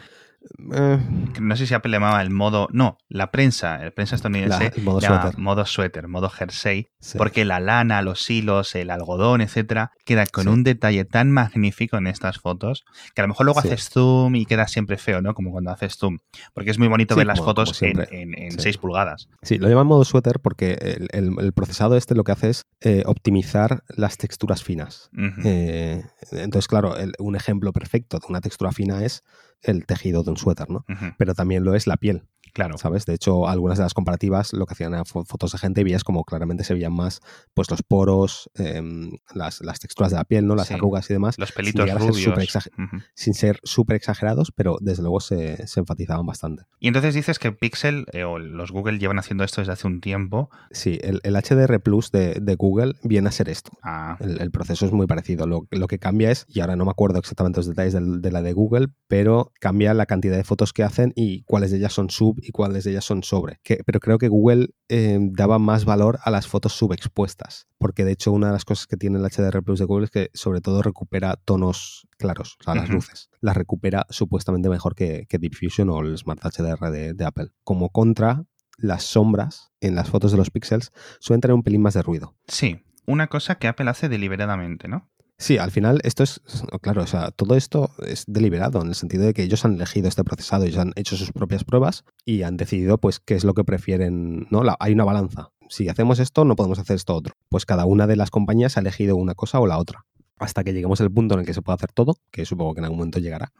Eh, no sé si Apple le llamaba el modo. No, la prensa, el prensa estadounidense, La- el modo suéter. modo suéter, modo jersey, sí. porque la lana, los hilos, el algodón, etcétera, queda con Sí. un detalle tan magnífico en estas fotos que a lo mejor luego Sí. haces zoom y queda siempre feo, ¿no? Como cuando haces zoom. Porque es muy bonito ver las como- como fotos en, en, en Sí. 6 pulgadas. Sí, lo llaman modo suéter porque el, el- el procesado este lo que hace es eh, optimizar las texturas finas. Eh, entonces, claro, el- un ejemplo perfecto de una textura fina es el tejido de un suéter, ¿no? Pero también lo es la piel. Claro. ¿Sabes? De hecho, algunas de las comparativas lo que hacían eran fotos de gente y veías como claramente se veían más pues los poros, em, las, texturas de la piel, ¿no? Las arrugas y demás. Los pelitos rubios. Sin ser súper exagerados, pero desde luego se, enfatizaban bastante. Y entonces dices que Pixel eh, o los Google llevan haciendo esto desde hace un tiempo. Sí, el, HDR Plus de, Google viene a ser esto. Ah. El, proceso es muy parecido. Lo, que cambia es, y ahora no me acuerdo exactamente los detalles de, la de Google, pero cambia la cantidad de fotos que hacen y cuáles de ellas son sub y cuáles de ellas son sobre. pero creo que Google eh, daba más valor a las fotos subexpuestas, porque de hecho una de las cosas que tiene el HDR Plus de Google es que sobre todo recupera tonos claros, o sea, las luces. Las recupera supuestamente mejor que, que Diffusion o el Smart HDR de, de Apple. Como contra, las sombras en las fotos de los píxeles suelen tener un pelín más de ruido. Sí, una cosa que Apple hace deliberadamente, ¿no? Sí, al final esto es, claro, o sea, todo esto es deliberado en el sentido de que ellos han elegido este procesado, ellos han hecho sus propias pruebas y han decidido pues qué es lo que prefieren, ¿no? hay una balanza. Si hacemos esto, no podemos hacer esto otro. Pues cada una de las compañías ha elegido una cosa o la otra hasta que lleguemos al punto en el que se pueda hacer todo, que supongo que en algún momento llegará.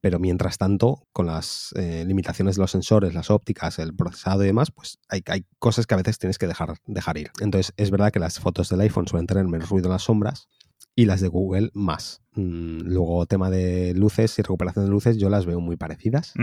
Pero mientras tanto, con las eh, limitaciones de los sensores, las ópticas, el procesado y demás, pues hay, hay, cosas que a veces tienes que dejar, dejar ir. Entonces, es verdad que las fotos del iPhone suelen tener menos ruido en las sombras, y las de Google más. Mm, luego, tema de luces y recuperación de luces, yo las veo muy parecidas,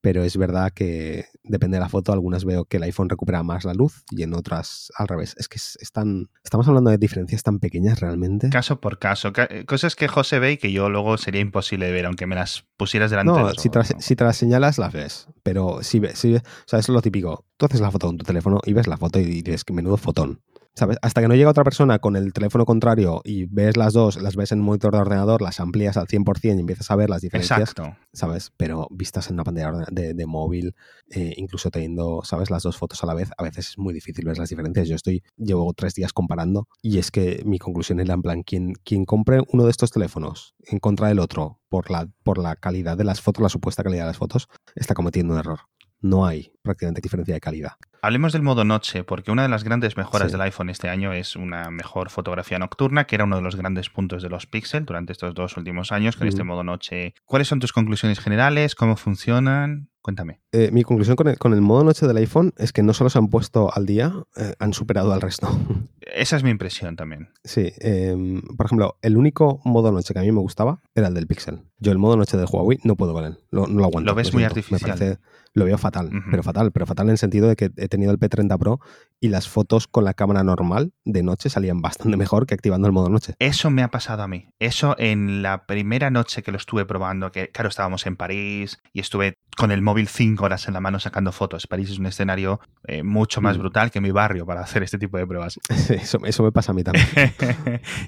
pero es verdad que depende de la foto, algunas veo que el iPhone recupera más la luz y en otras al revés. Es que están, estamos hablando de diferencias tan pequeñas realmente. Caso por caso, eh, cosas que José ve y que yo luego sería imposible de ver, aunque me las pusieras delante. No, si, te las, si te las señalas, las ves, pero si ves, si, o sea, es lo típico. Tú haces la foto con tu teléfono y ves la foto y dices que menudo fotón. ¿Sabes? Hasta que no llega otra persona con el teléfono contrario y ves las dos, las ves en un monitor de ordenador, las amplías al 100% y empiezas a ver las diferencias. Exacto. ¿Sabes? Pero vistas en una pantalla de, móvil, eh, incluso teniendo, ¿sabes? Las dos fotos a la vez, a veces es muy difícil ver las diferencias. Yo estoy, llevo tres días comparando y es que mi conclusión era en plan, quien, quien compre uno de estos teléfonos en contra del otro por la, por la calidad de las fotos, la supuesta calidad de las fotos, está cometiendo un error no hay prácticamente diferencia de calidad. Hablemos del modo noche, porque una de las grandes mejoras del iPhone este año es una mejor fotografía nocturna, que era uno de los grandes puntos de los Pixel durante estos dos últimos años con este modo noche. ¿Cuáles son tus conclusiones generales? ¿Cómo funcionan? Cuéntame. Eh, mi conclusión con el, modo noche del iPhone es que no solo se han puesto al día, eh, han superado al resto. *laughs* Esa es mi impresión también. Sí. Em, por ejemplo, el único modo noche que a mí me gustaba era el del Pixel. Yo el modo noche de Huawei no puedo con él. no lo aguanto. Lo ves muy artificial. Me parece, lo veo fatal, pero fatal, pero fatal en el sentido de que he tenido el P30 Pro y las fotos con la cámara normal de noche salían *laughs* bastante mejor que activando el modo noche. Eso me ha pasado a mí. Eso en la primera noche que lo estuve probando, que claro, estábamos en París y estuve con el móvil cinco horas en la mano sacando fotos. París es un escenario eh, mucho más mm. brutal que mi barrio para hacer este tipo de pruebas. *laughs* eso, eso me pasa a mí también. *laughs*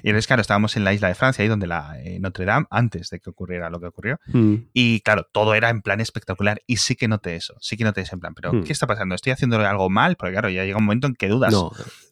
y entonces, claro, estábamos en la isla de Francia, ahí donde la eh, Notre Dame, antes de que ocurriera lo que ocurrió. Mm. Y claro, todo era en plan espectacular y sí que noté eso, sí que noté ese en plan, pero hmm. ¿qué está pasando? ¿Estoy haciendo algo mal? Porque claro, ya llega un momento en que dudas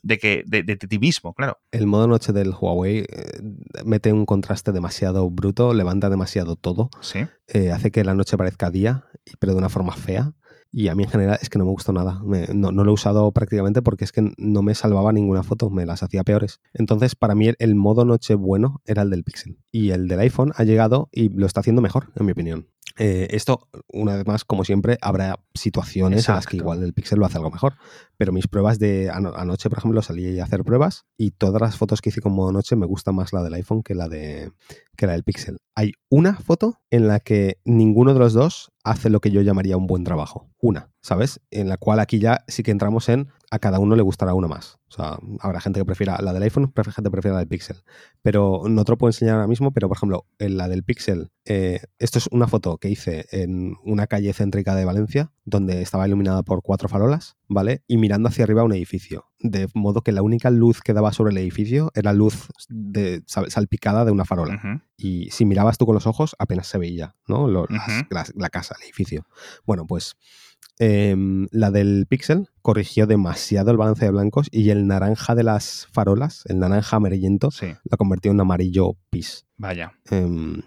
de, que, de, ti mismo, claro. El modo noche del Huawei eh, mete un contraste demasiado bruto, levanta demasiado todo. Sí. Eh, hace que la noche parezca día, pero de una forma fea. Y a mí en general es que no me gustó nada. no, lo he usado prácticamente porque es que no me salvaba ninguna foto, me las hacía peores. Entonces, para mí el, modo noche bueno era el del Pixel. Y el del iPhone ha llegado y lo está haciendo mejor, en mi opinión. Eh, esto, una vez más, como siempre, habrá situaciones en las que igual el Pixel lo hace algo mejor. Pero mis pruebas de anoche, por ejemplo, salí a hacer pruebas y todas las fotos que hice con modo noche me gusta más la del iPhone que la, de, que la del Pixel. Hay una foto en la que ninguno de los dos hace lo que yo llamaría un buen trabajo. Una, ¿sabes? En la cual aquí ya sí que entramos en a cada uno le gustará una más. O sea, habrá gente que prefiera la del iPhone, gente que prefiera la del Pixel. Pero no te lo puedo enseñar ahora mismo, pero por ejemplo, en la del Pixel, eh, esto es una foto que hice en una calle céntrica de Valencia, donde estaba iluminada por cuatro farolas, ¿vale? Y mirando hacia arriba un edificio. De modo que la única luz que daba sobre el edificio era luz de, salpicada de una farola. Y si mirabas tú con los ojos, apenas se veía, ¿no? la casa, el edificio. Bueno, pues Em, la del Pixel corrigió demasiado el balance de blancos y el naranja de las farolas, el naranja amarillento, la convirtió en amarillo pis. Vaya. Em,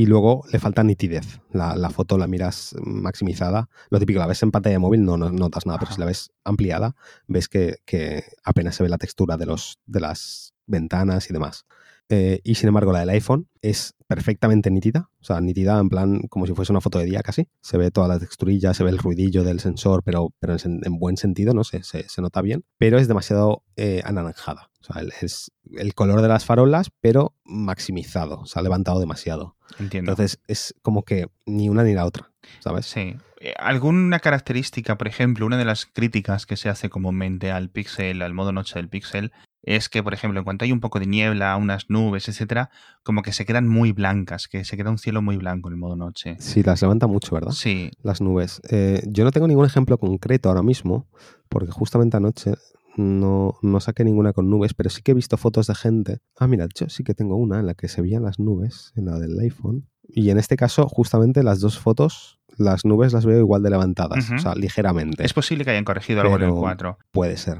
y luego le falta nitidez. La, foto la miras maximizada. Lo típico, la ves en pantalla de móvil, no, notas nada, pero si la ves ampliada, ves que, apenas se ve la textura de, los, de las ventanas y demás. Eh, y sin embargo la del iPhone es perfectamente nítida, o sea, nítida en plan como si fuese una foto de día casi. Se ve toda la texturilla, se ve el ruidillo del sensor, pero, pero en, buen sentido, ¿no? Se, se, se, nota bien, pero es demasiado eh, anaranjada. O sea, es el color de las farolas, pero maximizado, se ha levantado demasiado. Entiendo. Entonces es como que ni una ni la otra, ¿sabes? Sí. Eh, ¿Alguna característica, por ejemplo, una de las críticas que se hace comúnmente al Pixel, al modo noche del Pixel, es que, por ejemplo, en cuanto hay un poco de niebla, unas nubes, etcétera, como que se quedan muy blancas, que se queda un cielo muy blanco en el modo noche. Sí, las levanta mucho, ¿verdad? Sí. Las nubes. Eh, yo no tengo ningún ejemplo concreto ahora mismo, porque justamente anoche no, no saqué ninguna con nubes, pero sí que he visto fotos de gente. Ah, mira, yo sí que tengo una en la que se veían las nubes, en la del iPhone. Y en este caso, justamente las dos fotos, las nubes las veo igual de levantadas, o sea, ligeramente. Es posible que hayan corregido algo en el 4. Puede ser.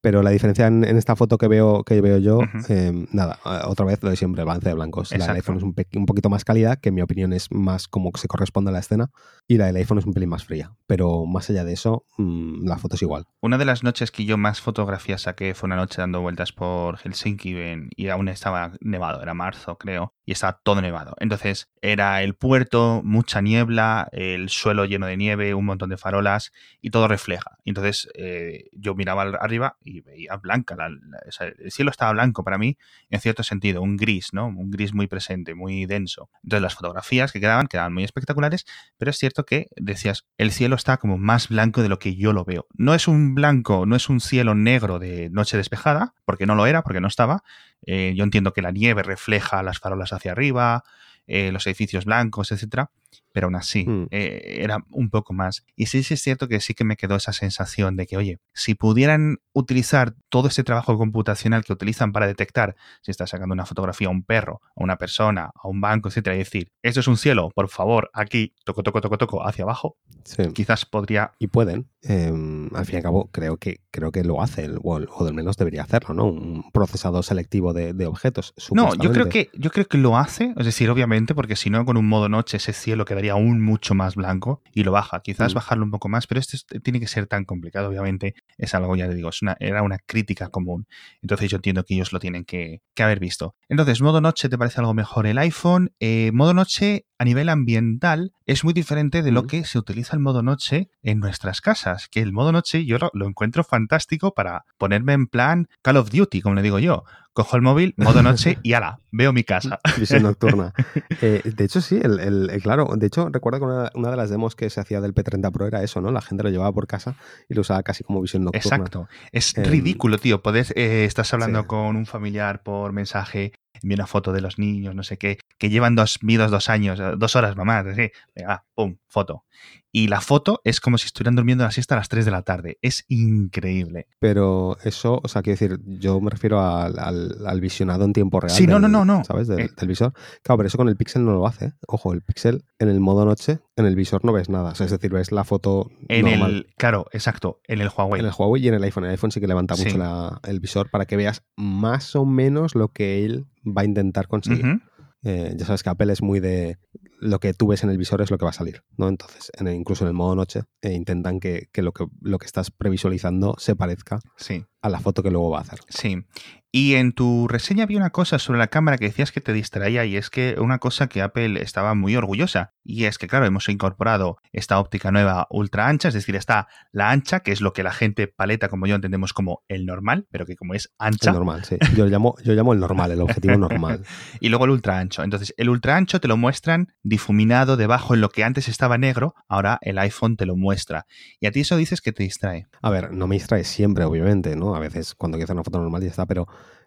Pero la diferencia en, esta foto que veo, que veo yo, eh, nada, otra vez lo de siempre, balance de blancos. La del iPhone es un, un, poquito más cálida, que en mi opinión es más como que se corresponde a la escena, y la del iPhone es un pelín más fría. Pero más allá de eso, mmm, la foto es igual. Una de las noches que yo más fotografías saqué fue una noche dando vueltas por Helsinki y aún estaba nevado, era marzo creo, y estaba todo nevado. Entonces era el puerto, mucha niebla, el suelo lleno de nieve, un montón de farolas y todo refleja. Entonces eh, yo miraba arriba y veía blanca, la, el cielo estaba blanco para mí en cierto sentido, un gris, ¿no? Un gris muy presente, muy denso. Entonces las fotografías que quedaban quedaban muy espectaculares, pero es cierto que decías, el cielo está como más blanco de lo que yo lo veo. No es un blanco, no es un cielo negro de noche despejada, porque no lo era, porque no estaba. Eh, yo entiendo que la nieve refleja las farolas hacia arriba, eh, los edificios blancos, etcétera pero aún así mm. eh, era un poco más. Y sí, sí es cierto que sí que me quedó esa sensación de que, oye, si pudieran utilizar todo ese trabajo computacional que utilizan para detectar si está sacando una fotografía a un perro, a una persona, a un banco, etcétera, y decir, esto es un cielo, por favor, aquí, toco, toco, toco, toco, hacia abajo, sí. quizás podría... Y pueden. Eh, al fin y al cabo, creo que, creo que lo hace, o, o al menos debería hacerlo, ¿no? Un procesador selectivo de, de objetos. No, yo creo, que, yo creo que lo hace, es decir, obviamente, porque si no, con un modo noche ese cielo quedaría aún mucho más blanco y lo baja. Quizás mm. bajarlo un poco más, pero esto es, tiene que ser tan complicado, obviamente. Es algo, ya te digo, es una, era una crítica común. Entonces yo entiendo que ellos lo tienen que, que haber visto. Entonces, modo noche, ¿te parece algo mejor el iPhone? Eh, modo noche a nivel ambiental es muy diferente de lo que se utiliza el modo noche en nuestras casas. Que el modo noche yo lo, lo encuentro fantástico para ponerme en plan Call of Duty, como le digo yo cojo el móvil, modo noche y ala, veo mi casa. *laughs* Visión nocturna. *laughs* Eh, de hecho, sí, el, el, claro, de hecho, recuerdo que una, una, de las demos que se hacía del P30 Pro era eso, ¿no? La gente lo llevaba por casa y lo usaba casi como visión nocturna. Exacto. Es eh, ridículo, tío. Puedes, eh, estás hablando sí. con un familiar por mensaje, envía una foto de los niños, no sé qué, que llevan dos, vidos dos años, dos horas, mamá, así, venga, pum, foto. Y la foto es como si estuvieran durmiendo la siesta a las 3 de la tarde. Es increíble. Pero eso, o sea, quiero decir, yo me refiero al, al, al visionado en tiempo real. Sí, no, del, no, no, no. ¿Sabes? Del, eh. del, visor. Claro, pero eso con el Pixel no lo hace. Ojo, el Pixel en el modo noche, en el visor no ves nada. O sea, es decir, ves la foto. En normal. el. Claro, exacto. En el Huawei. En el Huawei y en el iPhone. El iPhone sí que levanta mucho sí. la, el visor para que veas más o menos lo que él va a intentar conseguir. Uh -huh. Eh, ya sabes que Apple es muy de lo que tú ves en el visor es lo que va a salir, ¿no? Entonces, en el, incluso en el modo noche, eh, intentan que, que, lo que lo que estás previsualizando se parezca sí. a la foto que luego va a hacer. Sí. Y en tu reseña vi una cosa sobre la cámara que decías que te distraía y es que una cosa que Apple estaba muy orgullosa y es que claro, hemos incorporado esta óptica nueva ultra ancha, es decir, está la ancha, que es lo que la gente paleta como yo entendemos como el normal, pero que como es ancha. El normal, sí. Yo llamo, yo llamo el normal, el objetivo normal. *laughs* y luego el ultra ancho. Entonces, el ultra ancho te lo muestran difuminado debajo en lo que antes estaba negro, ahora el iPhone te lo muestra. Y a ti eso dices que te distrae. A ver, no me distrae siempre, obviamente, ¿no? A veces cuando quiero hacer una foto normal ya está, pero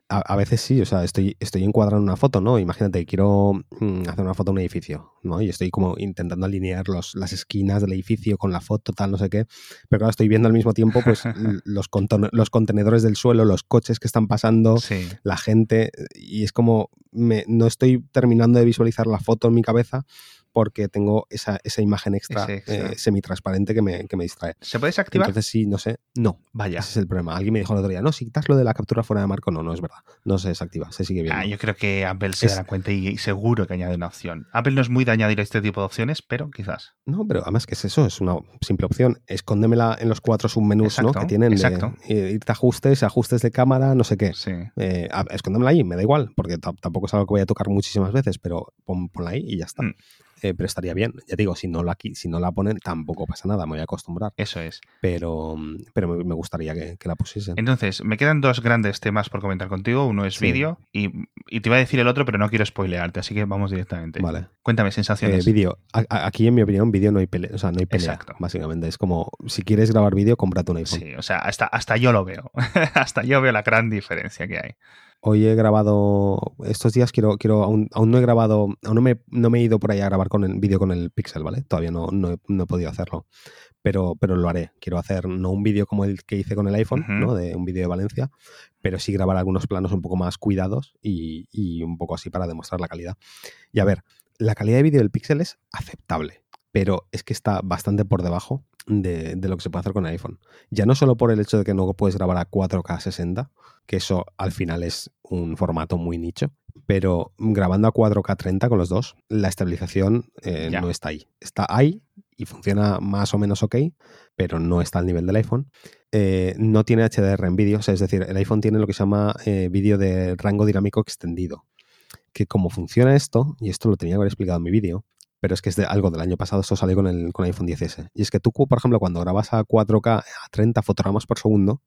a, a, veces sí, o sea, estoy, estoy encuadrando una foto, ¿no? Imagínate, quiero mmm, hacer una foto de un edificio, ¿no? Y estoy como intentando alinear los, las esquinas del edificio con la foto, tal, no sé qué. Pero claro, estoy viendo al mismo tiempo, pues, *laughs* los, los contenedores del suelo, los coches que están pasando, sí. la gente, y es como, me, no estoy terminando de visualizar la foto en mi cabeza porque tengo esa, esa imagen extra, eh, semitransparente que me, que me distrae. ¿Se puede desactivar? Entonces sí, no sé, no. Vaya. Ese es el problema. Alguien me dijo el otro día, no, si quitas lo de la captura fuera de marco, no, no es verdad. No se desactiva, se sigue viendo. Ah, yo creo que Apple se Es- dará cuenta y, y seguro que añade una opción. Apple no es muy de añadir este tipo de opciones, pero quizás. No, pero además, ¿qué es eso? Es una simple opción. Escóndemela en los cuatro submenús ¿no? Exacto, que tienen. de, exacto. eh, irte a ajustes, ajustes de cámara, no sé qué. Sí. Eh, escóndemela ahí, me da igual, porque ta- tampoco es algo que voy a tocar muchísimas veces, pero pon- ponla ahí y ya está. Mm. Eh, pero estaría bien. Ya digo, si no, la, si no la ponen, tampoco pasa nada, me voy a acostumbrar. Eso es. Pero, pero me, me gustaría que, que la pusiesen. Entonces, me quedan dos grandes temas por comentar contigo. Uno es Sí. vídeo y, y te iba a decir el otro, pero no quiero spoilearte, así que vamos directamente. Vale. Cuéntame Eh, sensaciones. vídeo. A- a- Aquí, en mi opinión, vídeo no hay pelea. O sea, no hay pelea, Exacto. básicamente. Es como, si quieres grabar vídeo, cómprate un iPhone. Sí, o sea, hasta, hasta yo lo veo. *laughs* hasta yo veo la gran diferencia que hay. Hoy he grabado, estos días quiero, quiero aún, aún no he grabado, aún no me, no me he ido por ahí a grabar con el vídeo con el Pixel, ¿vale? Todavía no, no, he, no he podido hacerlo, pero, pero lo haré. Quiero hacer no un vídeo como el que hice con el iPhone. ¿no? De un vídeo de Valencia, pero sí grabar algunos planos un poco más cuidados y, y un poco así para demostrar la calidad. Y a ver, la calidad de vídeo del Pixel es aceptable, pero es que está bastante por debajo de, de lo que se puede hacer con el iPhone. Ya no solo por el hecho de que no puedes grabar a 4K 60, que eso al final es un formato muy nicho, pero grabando a 4K 30 con los dos, la estabilización eh, no está ahí. Está ahí y funciona más o menos ok, pero no está al nivel del iPhone. Eh, no tiene HDR en vídeo, o sea, es decir, el iPhone tiene lo que se llama eh, vídeo de rango dinámico extendido. Que como funciona esto, y esto lo tenía que haber explicado en mi vídeo, pero es que es de algo del año pasado, esto salió con el, con el iPhone 10S. Y es que tú, por ejemplo, cuando grabas a 4K a 30 fotogramas por segundo,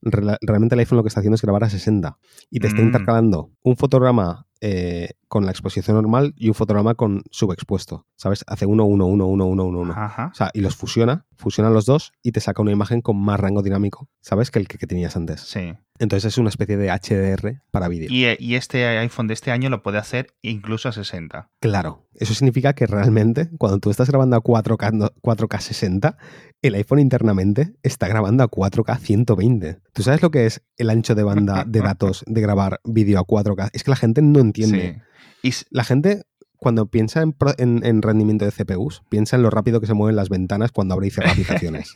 realmente el iPhone lo que está haciendo es grabar a 60 y te está Mm. intercalando un fotograma eh, con la exposición normal y un fotograma con subexpuesto. ¿Sabes? Hace 1, 1, 1, 1, 1, 1, 1. Ajá. O sea, y los fusiona, fusiona los dos y te saca una imagen con más rango dinámico, ¿sabes? Que el que, que tenías antes. Sí. Entonces es una especie de HDR para vídeo. Y, eh, y este iPhone de este año lo puede hacer incluso a 60. Claro, eso significa que realmente cuando tú estás grabando a 4K, no- 4K 60, el iPhone internamente está grabando a 4K 120. ¿Tú sabes lo que es el ancho de banda de *laughs* datos de grabar vídeo a 4K? Es que la gente no entiende. Sí. Y La gente cuando piensa en- en rendimiento de CPUs, piensa en lo rápido que se mueven las ventanas cuando abre y cierra *laughs* aplicaciones.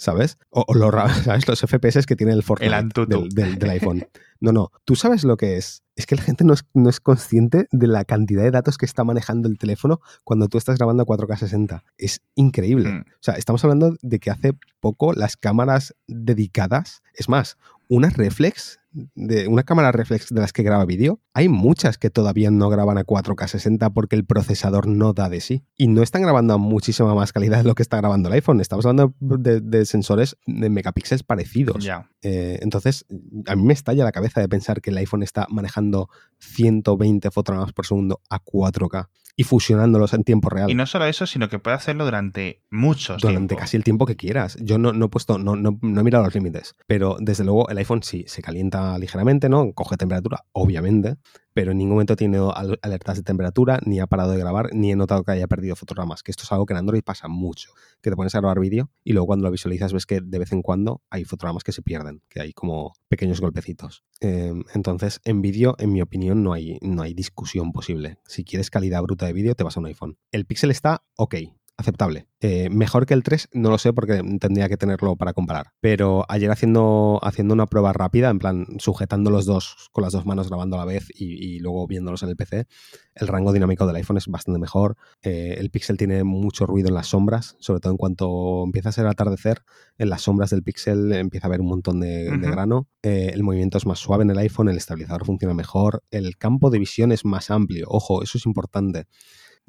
¿Sabes? O, o lo ra- *laughs* ¿sabes? los FPS que tiene el Fortnite El del, del- del iPhone. No, no. ¿Tú sabes lo que es? Es que la gente no es, no es consciente de la cantidad de datos que está manejando el teléfono cuando tú estás grabando a 4K 60. Es increíble. Mm. O sea, estamos hablando de que hace poco las cámaras dedicadas, es más, una reflex, de una cámara reflex de las que graba vídeo, hay muchas que todavía no graban a 4K 60 porque el procesador no da de sí. Y no están grabando a muchísima más calidad de lo que está grabando el iPhone. Estamos hablando de, de sensores de megapíxeles parecidos. ya. Eh, entonces, a mí me estalla la cabeza de pensar que el iPhone está manejando 120 fotogramas por segundo a 4K y fusionándolos en tiempo real Y no solo eso, sino que puede hacerlo durante muchos durante tiempo. casi el tiempo que quieras. Yo no, no he puesto, no, no, no he mirado los límites, pero desde luego el iPhone sí se calienta ligeramente, ¿no? Coge temperatura, obviamente, pero en ningún momento tiene al- alertas de temperatura, ni ha parado de grabar, ni he notado que haya perdido fotogramas, que esto es algo que en Android pasa mucho, que te pones a grabar vídeo y luego cuando lo visualizas ves que de vez en cuando hay fotogramas que se pierden, que hay como pequeños golpecitos. Eh, entonces, en vídeo, en mi opinión, no hay, no hay discusión posible. Si quieres calidad bruta de vídeo, te vas a un iPhone. El Pixel está ok, aceptable. Eh, mejor que el 3, no lo sé porque tendría que tenerlo para comparar. Pero ayer haciendo, haciendo una prueba rápida, en plan sujetando los dos con las dos manos grabando a la vez y, y luego viéndolos en el PC, el rango dinámico del iPhone es bastante mejor. Eh, el Pixel tiene mucho ruido en las sombras, sobre todo en cuanto empieza a ser atardecer, en las sombras del Pixel empieza a haber un montón de, grano. Eh, el movimiento es más suave en el iPhone, el estabilizador funciona mejor, el campo de visión es más amplio. Ojo, eso es importante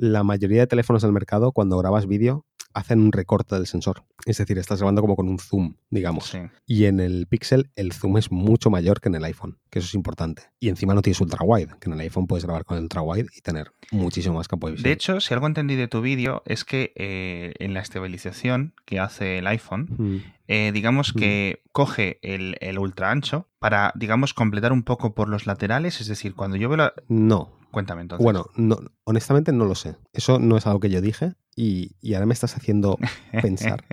la mayoría de teléfonos del mercado, cuando grabas vídeo, hacen un recorte del sensor. Es decir, estás grabando como con un zoom, digamos. Sí. Y en el Pixel el zoom es mucho mayor que en el iPhone, que eso es importante. Y encima no tienes ultra wide, que en el iPhone puedes grabar con el ultra wide y tener muchísimo más campo de visión. De hecho, si algo entendí de tu vídeo es que eh, en la estabilización que hace el iPhone, Mm, eh, digamos que coge el, el ultra ancho para, digamos, completar un poco por los laterales. Es decir, cuando yo veo la... No. Cuéntame entonces. Bueno, no, honestamente no lo sé. Eso no es algo que yo dije y, y ahora me estás haciendo *laughs* pensar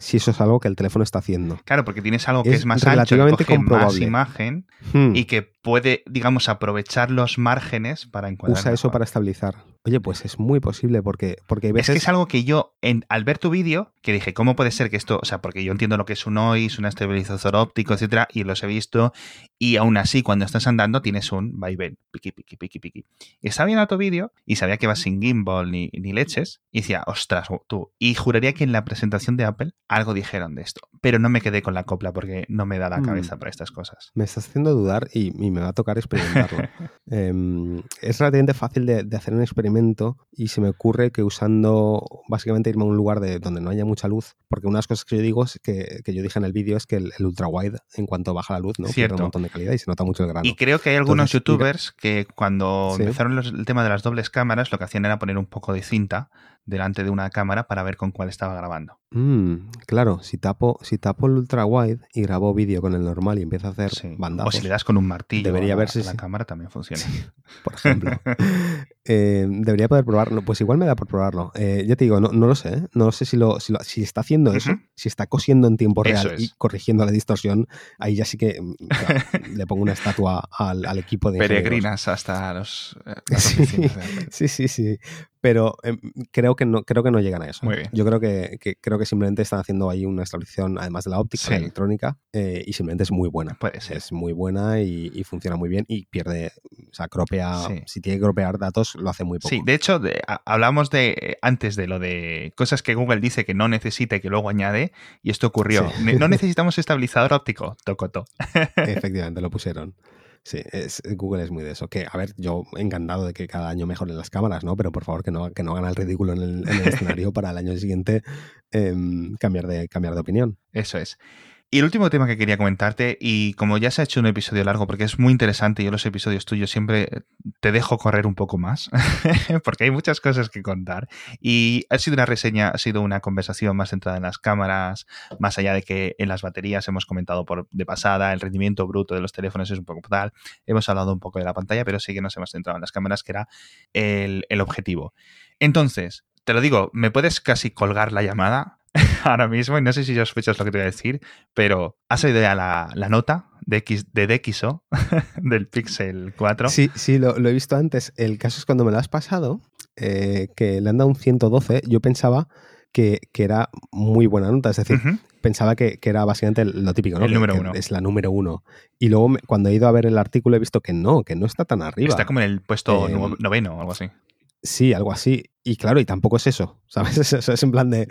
si eso es algo que el teléfono está haciendo. Claro, porque tienes algo que Es es, más ancho, que relativamente coge más imagen Hmm. y que puede, digamos, aprovechar los márgenes para encuadrar Usa eso mejor. para estabilizar. Oye, pues es muy posible porque, porque hay Es que es algo que yo, en, al ver tu vídeo, que dije, ¿cómo puede ser que esto, o sea, porque yo entiendo lo que es un OIS, un estabilizador óptico, etcétera, y los he visto, y aún así, cuando estás andando, tienes un vaivén, piqui, piqui, piqui, piqui. Y estaba viendo tu vídeo y sabía que vas sin gimbal ni, ni leches, y decía, ostras, tú. Y juraría que en la presentación de Apple algo dijeron de esto, pero no me quedé con la copla porque no me da la Mm. cabeza para estas cosas. Me estás haciendo dudar y, y me va a tocar experimentarlo. *laughs* Em, es relativamente fácil de, de hacer un experimento y se me ocurre que usando básicamente irme a un lugar de, donde no haya mucha luz, porque una de las cosas que yo digo es que, que yo dije en el vídeo es que el, el ultra wide en cuanto baja la luz no pierde Cierto. un montón de calidad y se nota mucho el grano. Y creo que hay algunos Entonces, mira- youtubers que cuando Sí. empezaron los- el tema de las dobles cámaras, lo que hacían era poner un poco de cinta delante de una cámara para ver con cuál estaba grabando. Mm, claro, si tapo, si tapo el ultra wide y grabo vídeo con el normal y empiezo a hacer Sí. O si le das con un martillo Debería a la, verse a la cámara también funciona. por ejemplo. *laughs* Eh, debería poder probarlo. Pues igual me da por probarlo. Eh, ya te digo, no, no lo sé. ¿eh? No lo sé si, lo, si, lo- si está haciendo eso, si está cosiendo en tiempo real y corrigiendo la distorsión. Ahí ya sí que mm, claro, le pongo una estatua al, al equipo de ingenieros. Peregrinas hasta los, eh. *laughs* Sí, sí, sí. Pero em, creo, que no, creo que no llegan a eso. Muy bien. Yo creo que, que- creo que simplemente están haciendo ahí una estabilización, además de la óptica, Sí. la electrónica, eh, y simplemente es muy buena. Puede ser. Es muy buena y, y funciona muy bien y pierde, o sea, cropea, Sí. si tiene que cropear datos, lo hace muy poco. Sí, de hecho, de- a- hablamos de eh, antes de lo de cosas que Google dice que no necesita y que luego añade, y esto ocurrió. Sí. Ne- No *laughs* necesitamos estabilizador óptico, tocoto. *laughs* Efectivamente, lo pusieron. Sí, es- Google es muy de eso. Que, a ver, yo encantado de que cada año mejoren las cámaras, ¿no? Pero por favor que no, que no hagan el ridículo en el, en el *laughs* escenario para el año siguiente em, cambiar, de, cambiar de opinión. Eso es. Y el último tema que quería comentarte, y como ya se ha hecho un episodio largo, porque es muy interesante, yo los episodios tuyos siempre te dejo correr un poco más, *laughs* porque hay muchas cosas que contar. Y ha sido una reseña, ha sido una conversación más centrada en las cámaras, más allá de que en las baterías hemos comentado por de pasada, el rendimiento bruto de los teléfonos es un poco tal. Hemos hablado un poco de la pantalla, pero sí que nos hemos centrado en las cámaras, que era el, el objetivo. Entonces, te lo digo, me puedes casi colgar la llamada *laughs* ahora mismo, y no sé si sospechas lo que te voy a decir, pero ¿has oído ya la, la nota de, X, de DxO *laughs* del Pixel 4? Sí, sí, lo, lo he visto antes. El caso es cuando me lo has pasado, eh, que le han dado un 112, yo pensaba que, que era muy buena nota. Es decir, pensaba que, que era básicamente lo típico, ¿no? El número que uno. Es la número uno. Y luego me- cuando he ido a ver el artículo he visto que no, que no está tan arriba. Está como en el puesto Eh, no- noveno o algo así. Sí, algo así. Y claro, y tampoco es eso, *laughs* ¿sabes? Es, eso es en plan de,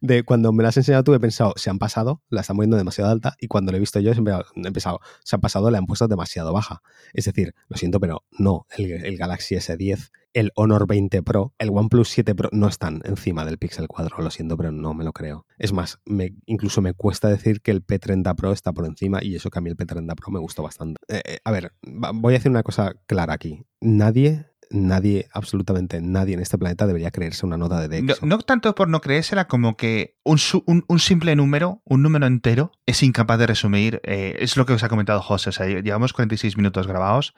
de cuando me la has enseñado tú he pensado, se han pasado, la están poniendo demasiado alta y cuando lo he visto yo he pensado, se han pasado, le han puesto demasiado baja. Es decir, lo siento, pero no, el, Galaxy S10, el Honor 20 Pro, el OnePlus 7 Pro no están encima del Pixel 4, lo siento, pero no me lo creo. Es más, me, incluso me cuesta decir que el P30 Pro está por encima y eso que a mí el P30 Pro me gustó bastante. Eh, eh, a ver, voy a decir una cosa clara aquí. Nadie nadie, absolutamente nadie en este planeta debería creerse una nota de No, Dexo. no tanto por no creérsela como que un, un- un simple número, un número entero, es incapaz de resumir. eh, es lo que os ha comentado José. O sea, llevamos 46 minutos grabados.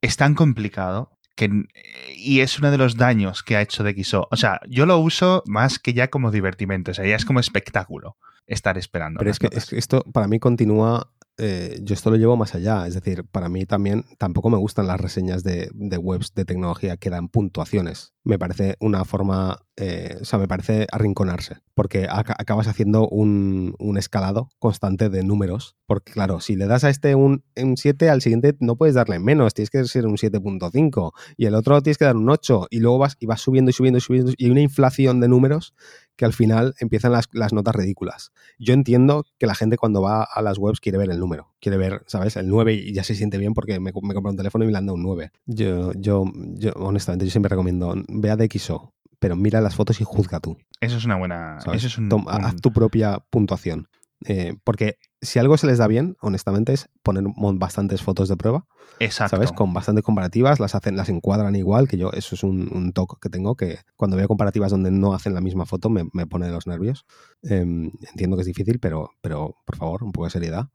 Es tan complicado que, eh, y es uno de los daños que ha hecho DxO. O sea, yo lo uso más que ya como divertimento. O sea, ya es como espectáculo estar esperando. Pero que, es que esto para mí continúa. Eh, yo esto lo llevo más allá. Es decir, para mí también tampoco me gustan las reseñas de, de webs de tecnología que dan puntuaciones. Me parece una forma. eh, o sea, me parece arrinconarse. Porque aca- acabas haciendo un, un escalado constante de números. Porque, claro, si le das a este un, un 7, al siguiente no puedes darle menos. Tienes que ser un 7.5. Y el otro tienes que dar un 8. Y luego vas, y vas subiendo y subiendo y subiendo. Y hay una inflación de números que al final empiezan las, las notas ridículas. Yo entiendo que la gente cuando va a las webs quiere ver el número, quiere ver, ¿sabes? El 9 y ya se siente bien porque me, me compro un teléfono y me le han dado un 9. Yo, yo, yo, honestamente, yo siempre recomiendo, ve a DxO, pero mira las fotos y juzga tú. Eso es una buena. ¿sabes? Eso es un, Haz tu propia puntuación. Eh, porque si algo se les da bien, honestamente, es poner bastantes fotos de prueba, Exacto. ¿sabes? Con bastantes comparativas, las hacen, las encuadran igual, que yo, eso es un, un toque que tengo, que cuando veo comparativas donde no hacen la misma foto me, me pone de los nervios. Eh, entiendo que es difícil, pero, pero por favor, un poco de seriedad.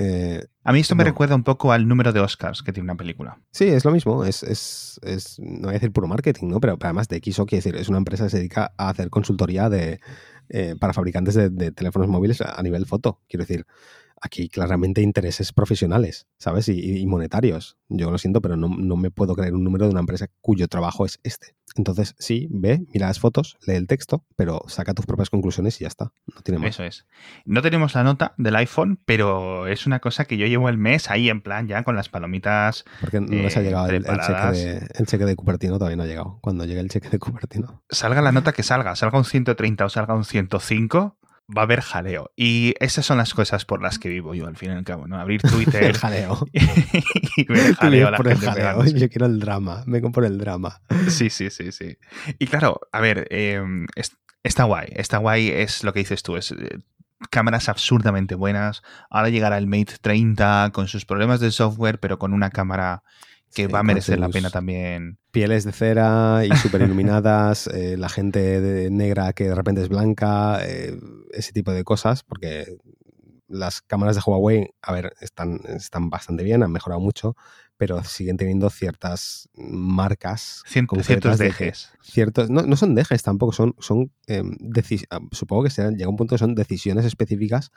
Eh, A mí esto me no. recuerda un poco al número de Oscars que tiene una película. sí, es lo mismo, es, es, es- no voy a decir puro marketing, ¿no? Pero, pero además de XO, quiere decir, es una empresa que se dedica a hacer consultoría de, eh, para fabricantes de, de teléfonos móviles a, a nivel foto. Quiero decir, Aquí claramente intereses profesionales, ¿sabes? Y, monetarios. Yo lo siento, pero no, no, me puedo creer un número de una empresa cuyo trabajo es este. Entonces, sí, ve, mira las fotos, lee el texto, pero saca tus propias conclusiones y ya está. No tiene más. Eso es. No tenemos la nota del iPhone, pero es una cosa que yo llevo el mes ahí en plan ya con las palomitas. Porque no les ha llegado el, cheque de, el cheque de Cupertino, todavía no ha llegado. Cuando llegue el cheque de Cupertino. Salga la nota que salga, salga un 130 o salga un 105, va a haber jaleo. Y esas son las cosas por las que vivo yo, al fin y al cabo, ¿no? Abrir *laughs* Twitter. el jaleo. *laughs* y ver jaleo. por el jaleo. Yo quiero el drama. Vengo por el drama. Sí, sí, sí, sí. Y claro, a ver, em, está guay. Está guay es lo que dices tú. Es eh, cámaras absurdamente buenas. Ahora llegará el Mate 30 con sus problemas de software, pero con una cámara que va a merecer la pena también. Pieles de cera y súper iluminadas, *laughs* eh, la gente negra que de repente es blanca, eh, ese tipo de cosas, porque las cámaras de Huawei, a ver, están, están bastante bien, han mejorado mucho, pero siguen teniendo ciertas marcas. ciertos dejes. ciertos, no, no, son dejes tampoco, son, son em, ah, supongo que serán, llega un punto que son decisiones específicas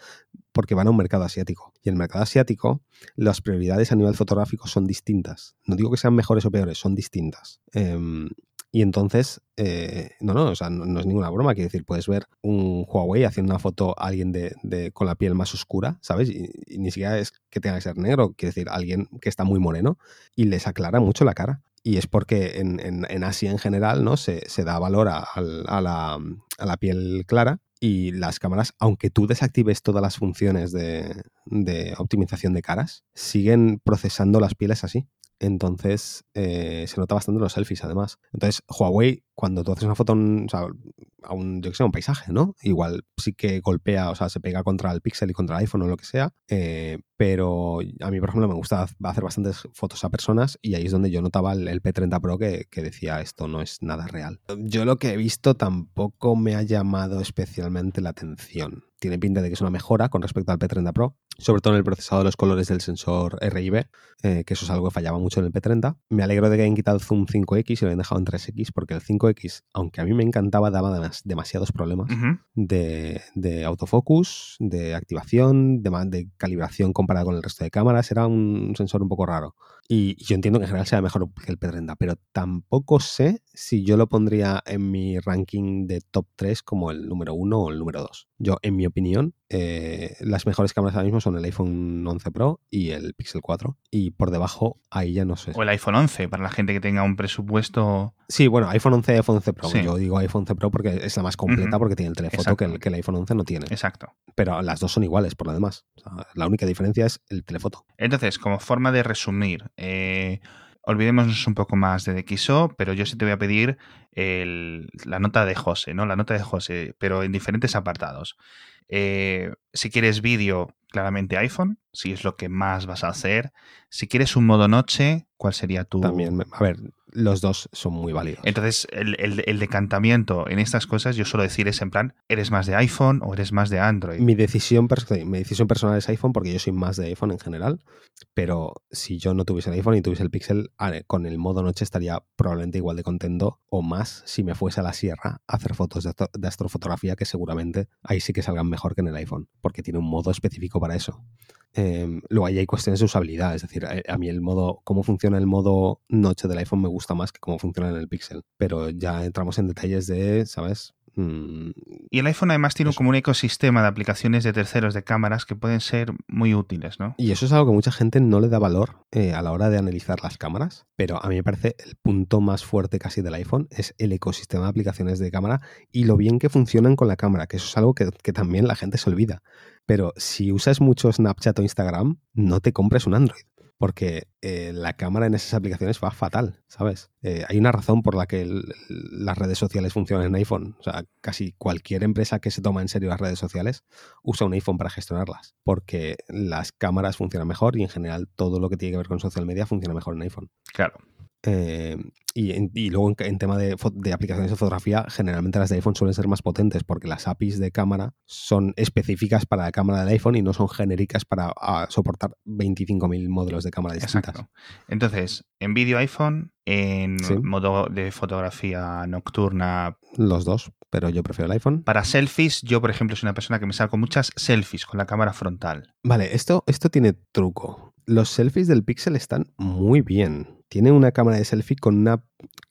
porque van a un mercado asiático. Y en el mercado asiático, las prioridades a nivel fotográfico son distintas. No digo que sean mejores o peores, son distintas. Em, y entonces, eh, no, no, o sea, no, es ninguna broma. Quiero decir, puedes ver un Huawei haciendo una foto a alguien de, con la piel más oscura, ¿sabes? Y, ni siquiera es que tenga que ser negro, quiero decir, alguien que está muy moreno y les aclara mucho la cara. Y es porque en, en, Asia en general, ¿no? Se, da valor a, la, a, la, piel clara y las cámaras, aunque tú desactives todas las funciones de, de optimización de caras, siguen procesando las pieles así. Entonces eh, se nota bastante los selfies, además. Entonces, Huawei, cuando tú haces una foto a un, yo que sé, un paisaje, ¿no? Igual sí que golpea, o sea, se pega contra el Pixel y contra el iPhone o lo que sea. Eh, pero a mí, por ejemplo, me gusta hacer bastantes fotos a personas y ahí es donde yo notaba el, P30 Pro que, que, decía esto no es nada real. Yo lo que he visto tampoco me ha llamado especialmente la atención tiene pinta de que es una mejora con respecto al P30 Pro, sobre todo en el procesado de los colores del sensor RIB, eh, que eso es algo que fallaba mucho en el P30. Me alegro de que hayan quitado el zoom 5X y lo hayan dejado en 3X, porque el 5X, aunque a mí me encantaba, daba demasiados problemas de, autofocus, de activación, de, de calibración comparada con el resto de cámaras. Era un sensor un poco raro. Y yo entiendo que en general sea mejor que el P30, pero tampoco sé si yo lo pondría en mi ranking de top 3 como el número 1 o el número 2. Yo, en mi opinión, eh, las mejores cámaras ahora mismo son el iPhone 11 Pro y el Pixel 4. Y por debajo, ahí ya no sé. O el iPhone 11, para la gente que tenga un presupuesto. Sí, bueno, iPhone 11 y iPhone 11 Pro. Yo digo iPhone 11 Pro porque es la más completa, porque tiene el telefoto que el, que el, iPhone 11 no tiene. Exacto. Pero las dos son iguales, por lo demás. la única diferencia es el telefoto. Entonces, como forma de resumir, eh, olvidémonos un poco más de DxO, pero yo sí te voy a pedir la nota de José, ¿no? La nota de José, pero en diferentes apartados. Eh, si quieres vídeo, claramente iPhone, si es lo que más vas a hacer. Si quieres un modo noche, ¿cuál sería tu...? También, a ver, los dos son muy válidos. Entonces, el, decantamiento en estas cosas, yo suelo decir es en plan, ¿eres más de iPhone o eres más de Android? Mi decisión, mi decisión personal es iPhone porque yo soy más de iPhone en general, pero si yo no tuviese el iPhone y tuviese el Pixel, con el modo noche estaría probablemente igual de contento o más si me fuese a la sierra a hacer fotos de astrofotografía que seguramente ahí sí que salgan mejor que en el iPhone, porque tiene un modo específico para eso. Eh, luego ahí hay cuestiones de usabilidad, es decir, a, mí el modo, cómo funciona el modo noche del iPhone me gusta más que cómo funciona en el Pixel, pero ya entramos en detalles de, ¿sabes? Mm, y el iPhone además tiene como un ecosistema de aplicaciones de terceros de cámaras que pueden ser muy útiles, ¿no? Y eso es algo que mucha gente no le da valor eh, a la hora de analizar las cámaras, pero a mí me parece el punto más fuerte casi del iPhone es el ecosistema de aplicaciones de cámara y lo bien que funcionan con la cámara, que eso es algo que, que también la gente se olvida. Pero si usas mucho Snapchat o Instagram, no te compres un Android porque eh, la cámara en esas aplicaciones va fatal, ¿sabes? Eh, hay una razón por la que las redes sociales funcionan en iPhone. O sea, casi cualquier empresa que se toma en serio las redes sociales usa un iPhone para gestionarlas, porque las cámaras funcionan mejor y en general todo lo que tiene que ver con social media funciona mejor en iPhone. Claro. Eh, y, luego en, tema de, aplicaciones de fotografía, generalmente las de iPhone suelen ser más potentes porque las APIs de cámara son específicas para la cámara del iPhone y no son genéricas para soportar 25.000 modelos de cámara distintas. Exacto. Entonces, en vídeo iPhone, en modo de fotografía nocturna. Los dos, pero yo prefiero el iPhone. Para selfies, yo, por ejemplo, soy una persona que me saco muchas selfies con la cámara frontal. Vale, esto, esto tiene truco. Los selfies del Pixel están muy bien tiene una cámara de selfie con, una,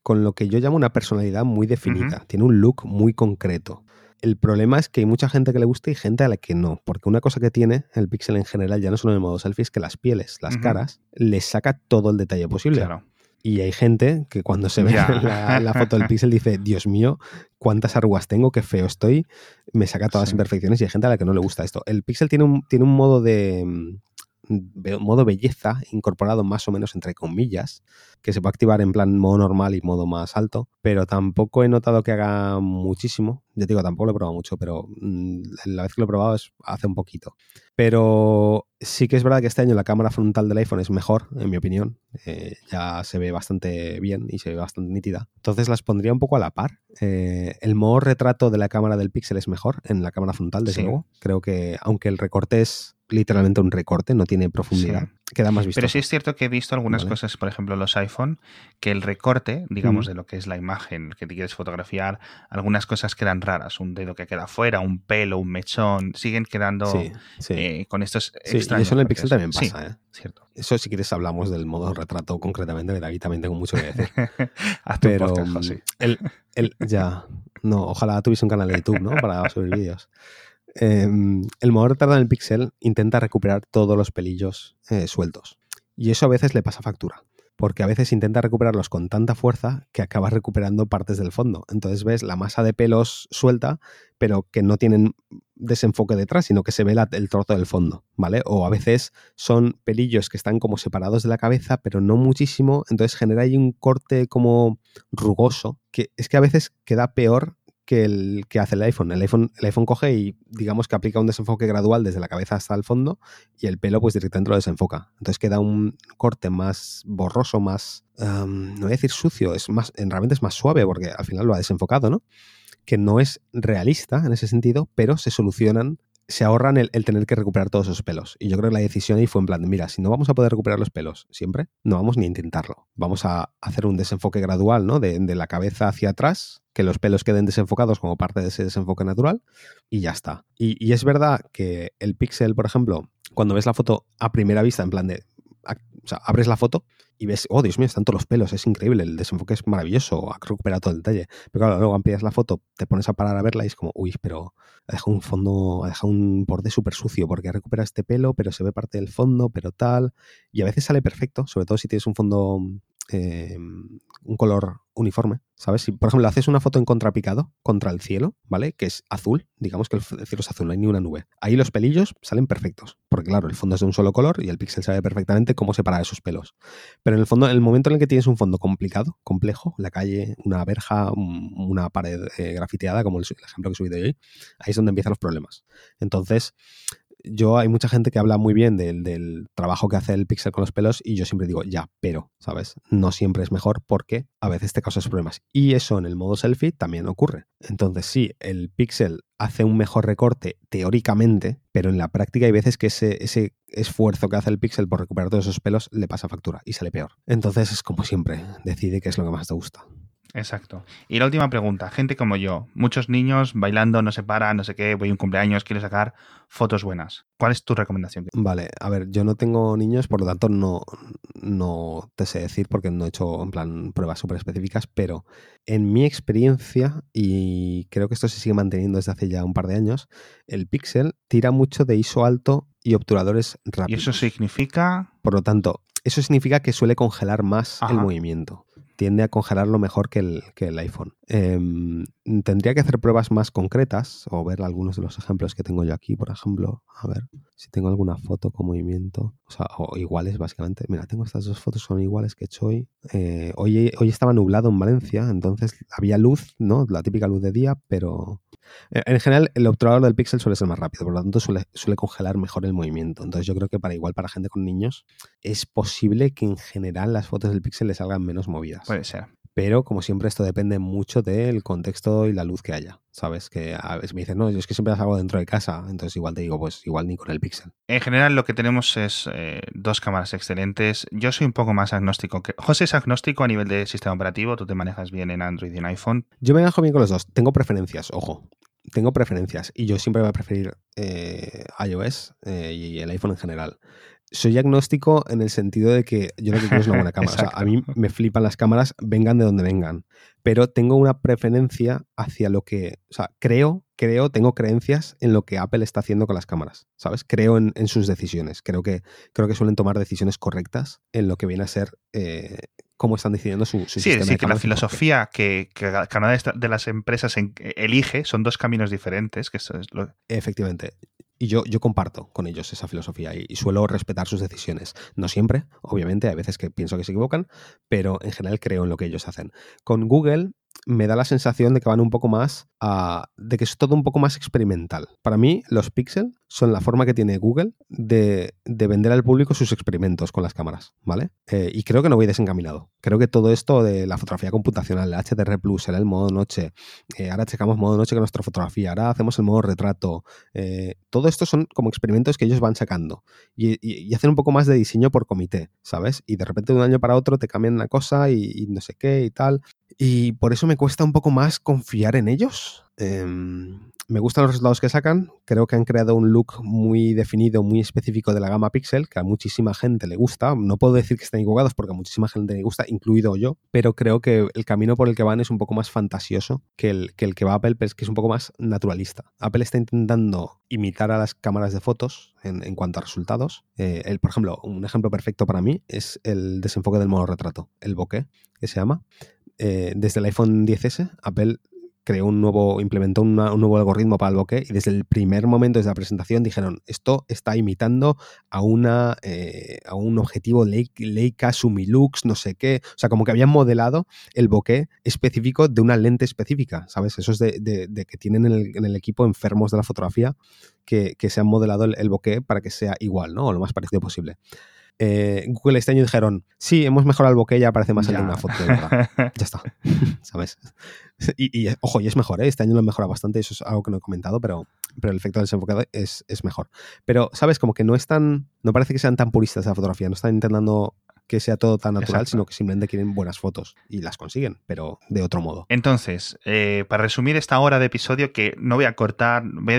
con lo que yo llamo una personalidad muy definida. Tiene un look muy concreto. El problema es que hay mucha gente que le gusta y gente a la que no, porque una cosa que tiene el Pixel en general, ya no solo en el modo selfie, es que las pieles, las caras, le saca todo el detalle posible. Y hay gente que cuando se ve *laughs* la, foto del Pixel dice, Dios mío, cuántas arrugas tengo, qué feo estoy, me saca todas las imperfecciones y hay gente a la que no le gusta esto. El Pixel tiene un, tiene un modo de, modo belleza incorporado más o menos entre comillas, que se puede activar en plan modo normal y modo más alto, pero tampoco he notado que haga muchísimo. Ya digo, tampoco lo he probado mucho, pero mm, la vez que lo he probado es hace un poquito. Pero sí que es verdad que este año la cámara frontal del iPhone es mejor, en mi opinión. Eh, ya se ve bastante bien y se ve bastante nítida. Entonces las pondría un poco a la par. Eh, el modo retrato de la cámara del Pixel es mejor en la cámara frontal, desde luego. Creo que aunque el recorte es literalmente un recorte, no tiene profundidad. Queda más visto. Pero sí es cierto que he visto algunas cosas, por ejemplo, los iPhone, que el recorte, digamos, de lo que es la imagen que te quieres fotografiar, algunas cosas quedan raras. Un dedo que queda fuera, un pelo, un mechón, siguen quedando eh, con estos extraños. Y eso en el Pixel también pasa, ¿eh? Cierto. Eso si quieres hablamos del modo retrato concretamente, que David también tengo mucho que decir. *laughs* Pero el, el, ya, no, ojalá tuviese un canal de YouTube, ¿no? Para subir vídeos. *laughs* Em, el modo retardo en el Pixel intenta recuperar todos los pelillos eh, sueltos. Y eso a veces le pasa factura. Porque a veces intenta recuperarlos con tanta fuerza que acabas recuperando partes del fondo. Entonces ves la masa de pelos suelta, pero que no tienen desenfoque detrás, sino que se ve el trozo del fondo, ¿vale? O a veces son pelillos que están como separados de la cabeza, pero no muchísimo. Entonces genera ahí un corte como rugoso, que es que a veces queda peor que hace el iPhone. El iPhone, el iPhone coge y digamos que aplica un desenfoque gradual desde la cabeza hasta el fondo y el pelo pues directamente lo desenfoca. Entonces queda un corte más borroso, más, no voy a decir sucio, es más, realmente es más suave porque al final lo ha desenfocado, ¿no? Que no es realista en ese sentido, pero se solucionan se ahorran el, tener que recuperar todos esos pelos. Y yo creo que la decisión ahí fue en plan, mira, si no vamos a poder recuperar los pelos siempre, no vamos ni a intentarlo. Vamos a hacer un desenfoque gradual, ¿no? De, la cabeza hacia atrás, que los pelos queden desenfocados como parte de ese desenfoque natural y ya está. Y, y es verdad que el pixel, por ejemplo, cuando ves la foto a primera vista, en plan de, o sea, abres la foto y ves, oh Dios mío, están todos los pelos, es increíble, el desenfoque es maravilloso, ha recuperado todo el detalle. Pero claro, luego amplias la foto, te pones a parar a verla y es como, uy, pero ha dejado un fondo, ha dejado un borde súper sucio porque ha recuperado este pelo, pero se ve parte del fondo, pero tal. Y a veces sale perfecto, sobre todo si tienes un fondo, eh, un color uniforme, ¿sabes? Si, por ejemplo, haces una foto en contrapicado contra el cielo, ¿vale? Que es azul, digamos que el cielo es azul, no hay ni una nube. Ahí los pelillos salen perfectos, porque claro, el fondo es de un solo color y el píxel sabe perfectamente cómo separar esos pelos. Pero en el fondo, en el momento en el que tienes un fondo complicado, complejo, la calle, una verja, una pared eh, grafiteada, como el, ejemplo que he subido hoy, ahí es donde empiezan los problemas. Entonces, yo hay mucha gente que habla muy bien del, trabajo que hace el Pixel con los pelos y yo siempre digo, ya, pero, ¿sabes? No siempre es mejor porque a veces te causa problemas. Y eso en el modo selfie también ocurre. Entonces sí, el Pixel hace un mejor recorte teóricamente, pero en la práctica hay veces que ese, ese esfuerzo que hace el Pixel por recuperar todos esos pelos le pasa factura y sale peor. Entonces es como siempre, decide qué es lo que más te gusta. Exacto. Y la última pregunta, gente como yo, muchos niños bailando, no se para, no sé qué, voy a un cumpleaños, quiero sacar fotos buenas. ¿Cuál es tu recomendación? Vale, a ver, yo no tengo niños, por lo tanto no, no te sé decir porque no he hecho en plan pruebas súper específicas, pero en mi experiencia, y creo que esto se sigue manteniendo desde hace ya un par de años, el Pixel tira mucho de ISO alto y obturadores rápidos. ¿Y eso significa? Por lo tanto, eso significa que suele congelar más el movimiento tiende a congelarlo mejor que el, que el iPhone. Em, tendría que hacer pruebas más concretas o ver algunos de los ejemplos que tengo yo aquí, por ejemplo. A ver si tengo alguna foto con movimiento. O sea, o iguales, básicamente. Mira, tengo estas dos fotos, son iguales que he hecho hoy. Eh, hoy. Hoy estaba nublado en Valencia, entonces había luz, ¿no? La típica luz de día, pero eh, en general, el obturador del píxel suele ser más rápido, por lo tanto suele, suele, congelar mejor el movimiento. Entonces yo creo que para igual para gente con niños es posible que en general las fotos del píxel le salgan menos movidas. Puede ser. Pero como siempre esto depende mucho del contexto y la luz que haya. ¿Sabes? Que a veces me dicen, no, yo es que siempre las hago dentro de casa. Entonces igual te digo, pues igual ni con el píxel. En general lo que tenemos es eh, dos cámaras excelentes. Yo soy un poco más agnóstico. que José es agnóstico a nivel de sistema operativo. Tú te manejas bien en Android y en iPhone. Yo me manejo bien con los dos. Tengo preferencias, ojo tengo preferencias y yo siempre voy a preferir eh, iOS eh, y el iPhone en general. Soy agnóstico en el sentido de que yo lo que quiero es una buena *laughs* cámara. o sea, a mí me flipan las cámaras, vengan de donde vengan. Pero tengo una preferencia hacia lo que. O sea, creo, creo, tengo creencias en lo que Apple está haciendo con las cámaras. ¿Sabes? Creo en, sus decisiones. Creo que, creo que suelen tomar decisiones correctas en lo que viene a ser eh, cómo están decidiendo su, su sí, Sí, que la filosofía que, cada una de, las empresas elige son dos caminos diferentes. Que eso es lo... Efectivamente. Y yo, yo comparto con ellos esa filosofía y, suelo respetar sus decisiones. No siempre, obviamente, hay veces que pienso que se equivocan, pero en general creo en lo que ellos hacen. Con Google me da la sensación de que van un poco más a. de que es todo un poco más experimental. Para mí, los Pixel son la forma que tiene Google de, vender al público sus experimentos con las cámaras, ¿vale? Eh, y creo que no voy desencaminado. Creo que todo esto de la fotografía computacional, el HDR Plus, el modo noche, eh, ahora checamos modo noche con nuestra fotografía, ahora hacemos el modo retrato. Eh, todo esto son como experimentos que ellos van sacando y, hacen un poco más de diseño por comité, ¿sabes? Y de repente de un año para otro te cambian una cosa y no sé qué y tal. Y por eso me cuesta un poco más confiar en ellos. Em, me gustan los resultados que sacan. Creo que han creado un look muy definido, muy específico de la gama Pixel, que a muchísima gente le gusta. No puedo decir que estén equivocados porque a muchísima gente le gusta, incluido yo, pero creo que el camino por el que van es un poco más fantasioso que el que, el que va Apple, pero es que es un poco más naturalista. Apple está intentando imitar a las cámaras de fotos en, cuanto a resultados. Eh, el, por ejemplo, un ejemplo perfecto para mí es el desenfoque del modo retrato, el bokeh, que se llama. Eh, desde el iPhone 10S, Apple creó un nuevo, implementó un nuevo algoritmo para el bokeh y desde el primer momento, desde la presentación, dijeron, esto está imitando a, una, eh, a un objetivo Leica, Sumilux, no sé qué. O sea, como que habían modelado el bokeh específico de una lente específica, ¿sabes? Eso es de, que tienen en el, equipo enfermos de la fotografía que, se han modelado el, el bokeh para que sea igual, ¿no? O lo más parecido posible. Eh, Google este año dijeron, sí, hemos mejorado el bokeh, ya aparece más en una foto. *laughs* ya está, *laughs* ¿sabes? Y, ojo, y es mejor, ¿eh? este año lo han mejorado bastante, eso es algo que no he comentado, pero, pero el efecto del desenfocado es, es mejor. Pero, ¿sabes? Como que no están, no parece que sean tan puristas de la fotografía, no están intentando que sea todo tan natural, sino que simplemente quieren buenas fotos y las consiguen, pero de otro modo. Entonces, eh, para resumir esta hora de episodio, que no voy a cortar, voy a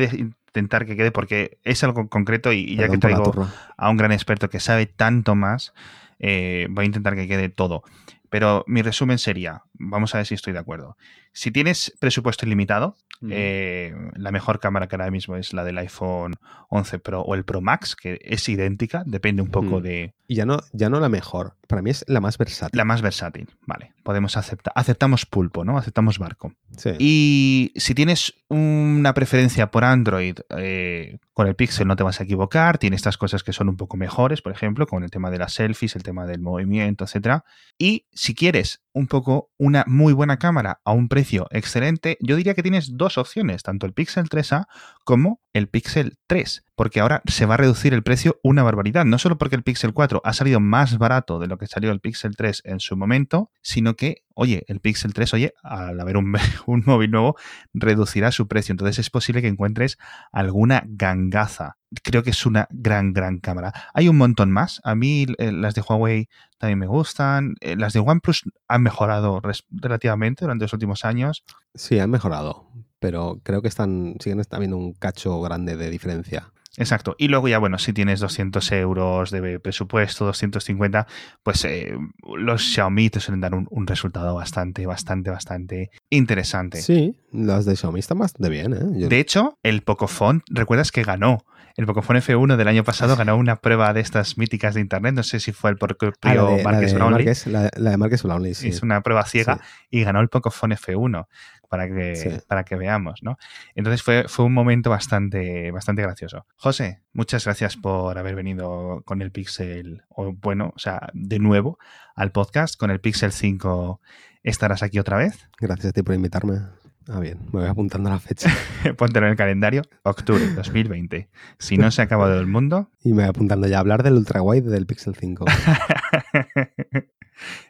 intentar que quede porque es algo concreto y, ya que traigo a un gran experto que sabe tanto más, eh, voy a intentar que quede todo. Pero mi resumen sería, vamos a ver si estoy de acuerdo. Si tienes presupuesto ilimitado, eh, la mejor cámara que ahora mismo es la del iPhone 11 Pro o el Pro Max, que es idéntica, depende un poco de... Y ya no, ya no la mejor, para mí es la más versátil. La más versátil, vale. Podemos aceptar, aceptamos pulpo, ¿no? Aceptamos barco. Sí. Y si tienes una preferencia por Android, eh, con el Pixel no te vas a equivocar, tiene estas cosas que son un poco mejores, por ejemplo, con el tema de las selfies, el tema del movimiento, etc. Y si quieres un poco una muy buena cámara a un precio excelente, yo diría que tienes dos opciones, tanto el Pixel 3A como el Pixel 3, porque ahora se va a reducir el precio una barbaridad, no solo porque el Pixel 4 ha salido más barato de lo que salió el Pixel 3 en su momento, sino que, oye, el Pixel 3, oye, al haber un, *laughs* un móvil nuevo, reducirá su precio, entonces es posible que encuentres alguna gangaza creo que es una gran, gran cámara. Hay un montón más. A mí eh, las de Huawei también me gustan. Eh, las de OnePlus han mejorado relativamente durante los últimos años. Sí, han mejorado, pero creo que están siguen habiendo un cacho grande de diferencia. Exacto. Y luego ya, bueno, si tienes 200 euros de presupuesto, 250, pues eh, los Xiaomi te suelen dar un, un, resultado bastante, bastante, bastante interesante. Sí, las de Xiaomi están bastante bien. ¿eh? De hecho, el Pocophone, ¿recuerdas que ganó el Pocophone F1 del año pasado ganó una prueba de estas míticas de internet. No sé si fue el propio ah, Marques Brownlee. La, de Marques Brownlee, sí. Es una prueba ciega y ganó el Pocophone F1. Para que, para que veamos, ¿no? Entonces fue, fue un momento bastante, bastante gracioso. José, muchas gracias por haber venido con el Pixel, o bueno, o sea, de nuevo al podcast. Con el Pixel 5 estarás aquí otra vez. Gracias a ti por invitarme. Ah, bien, me voy apuntando la fecha. *laughs* Póntelo en el calendario, octubre 2020. Si no se ha acabado el mundo. *laughs* Y me voy apuntando ya a hablar del ultra wide del Pixel 5. *laughs*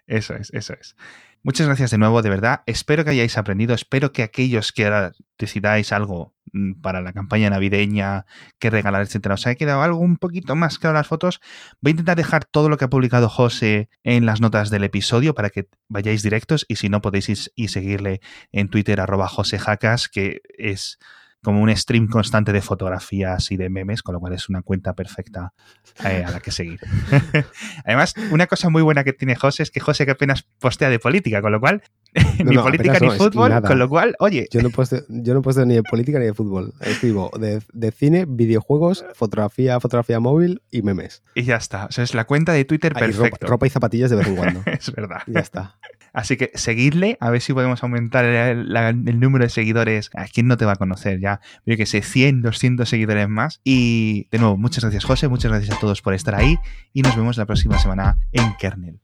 eso es, eso es. Muchas gracias de nuevo, de verdad. Espero que hayáis aprendido. Espero que aquellos que ahora decidáis algo mm, para la campaña navideña, que regalar, etcétera, os haya quedado algo un poquito más claro las fotos. Voy a intentar dejar todo lo que ha publicado José en las notas del episodio para que vayáis directos y si no podéis ir y seguirle en Twitter arroba josejacas, que es como un stream constante de fotografías y de memes, con lo cual es una cuenta perfecta eh, a la que seguir. *laughs* Además, una cosa muy buena que tiene José es que José que apenas postea de política, con lo cual *laughs* ni política ni fútbol, con lo cual, oye. Yo no posteo, yo no posteo ni de política ni de fútbol. Escribo de, de, cine, videojuegos, fotografía, fotografía móvil y memes. Y ya está. O sea, es la cuenta de Twitter perfecta. Ropa, y zapatillas de vez en cuando. *laughs* es verdad. Y ya está. Así que seguidle, a ver si podemos aumentar el, número de seguidores. ¿A quién no te va a conocer ya? Yo que sé, 100, 200 seguidores más. Y de nuevo, muchas gracias José, muchas gracias a todos por estar ahí y nos vemos la próxima semana en Kernel.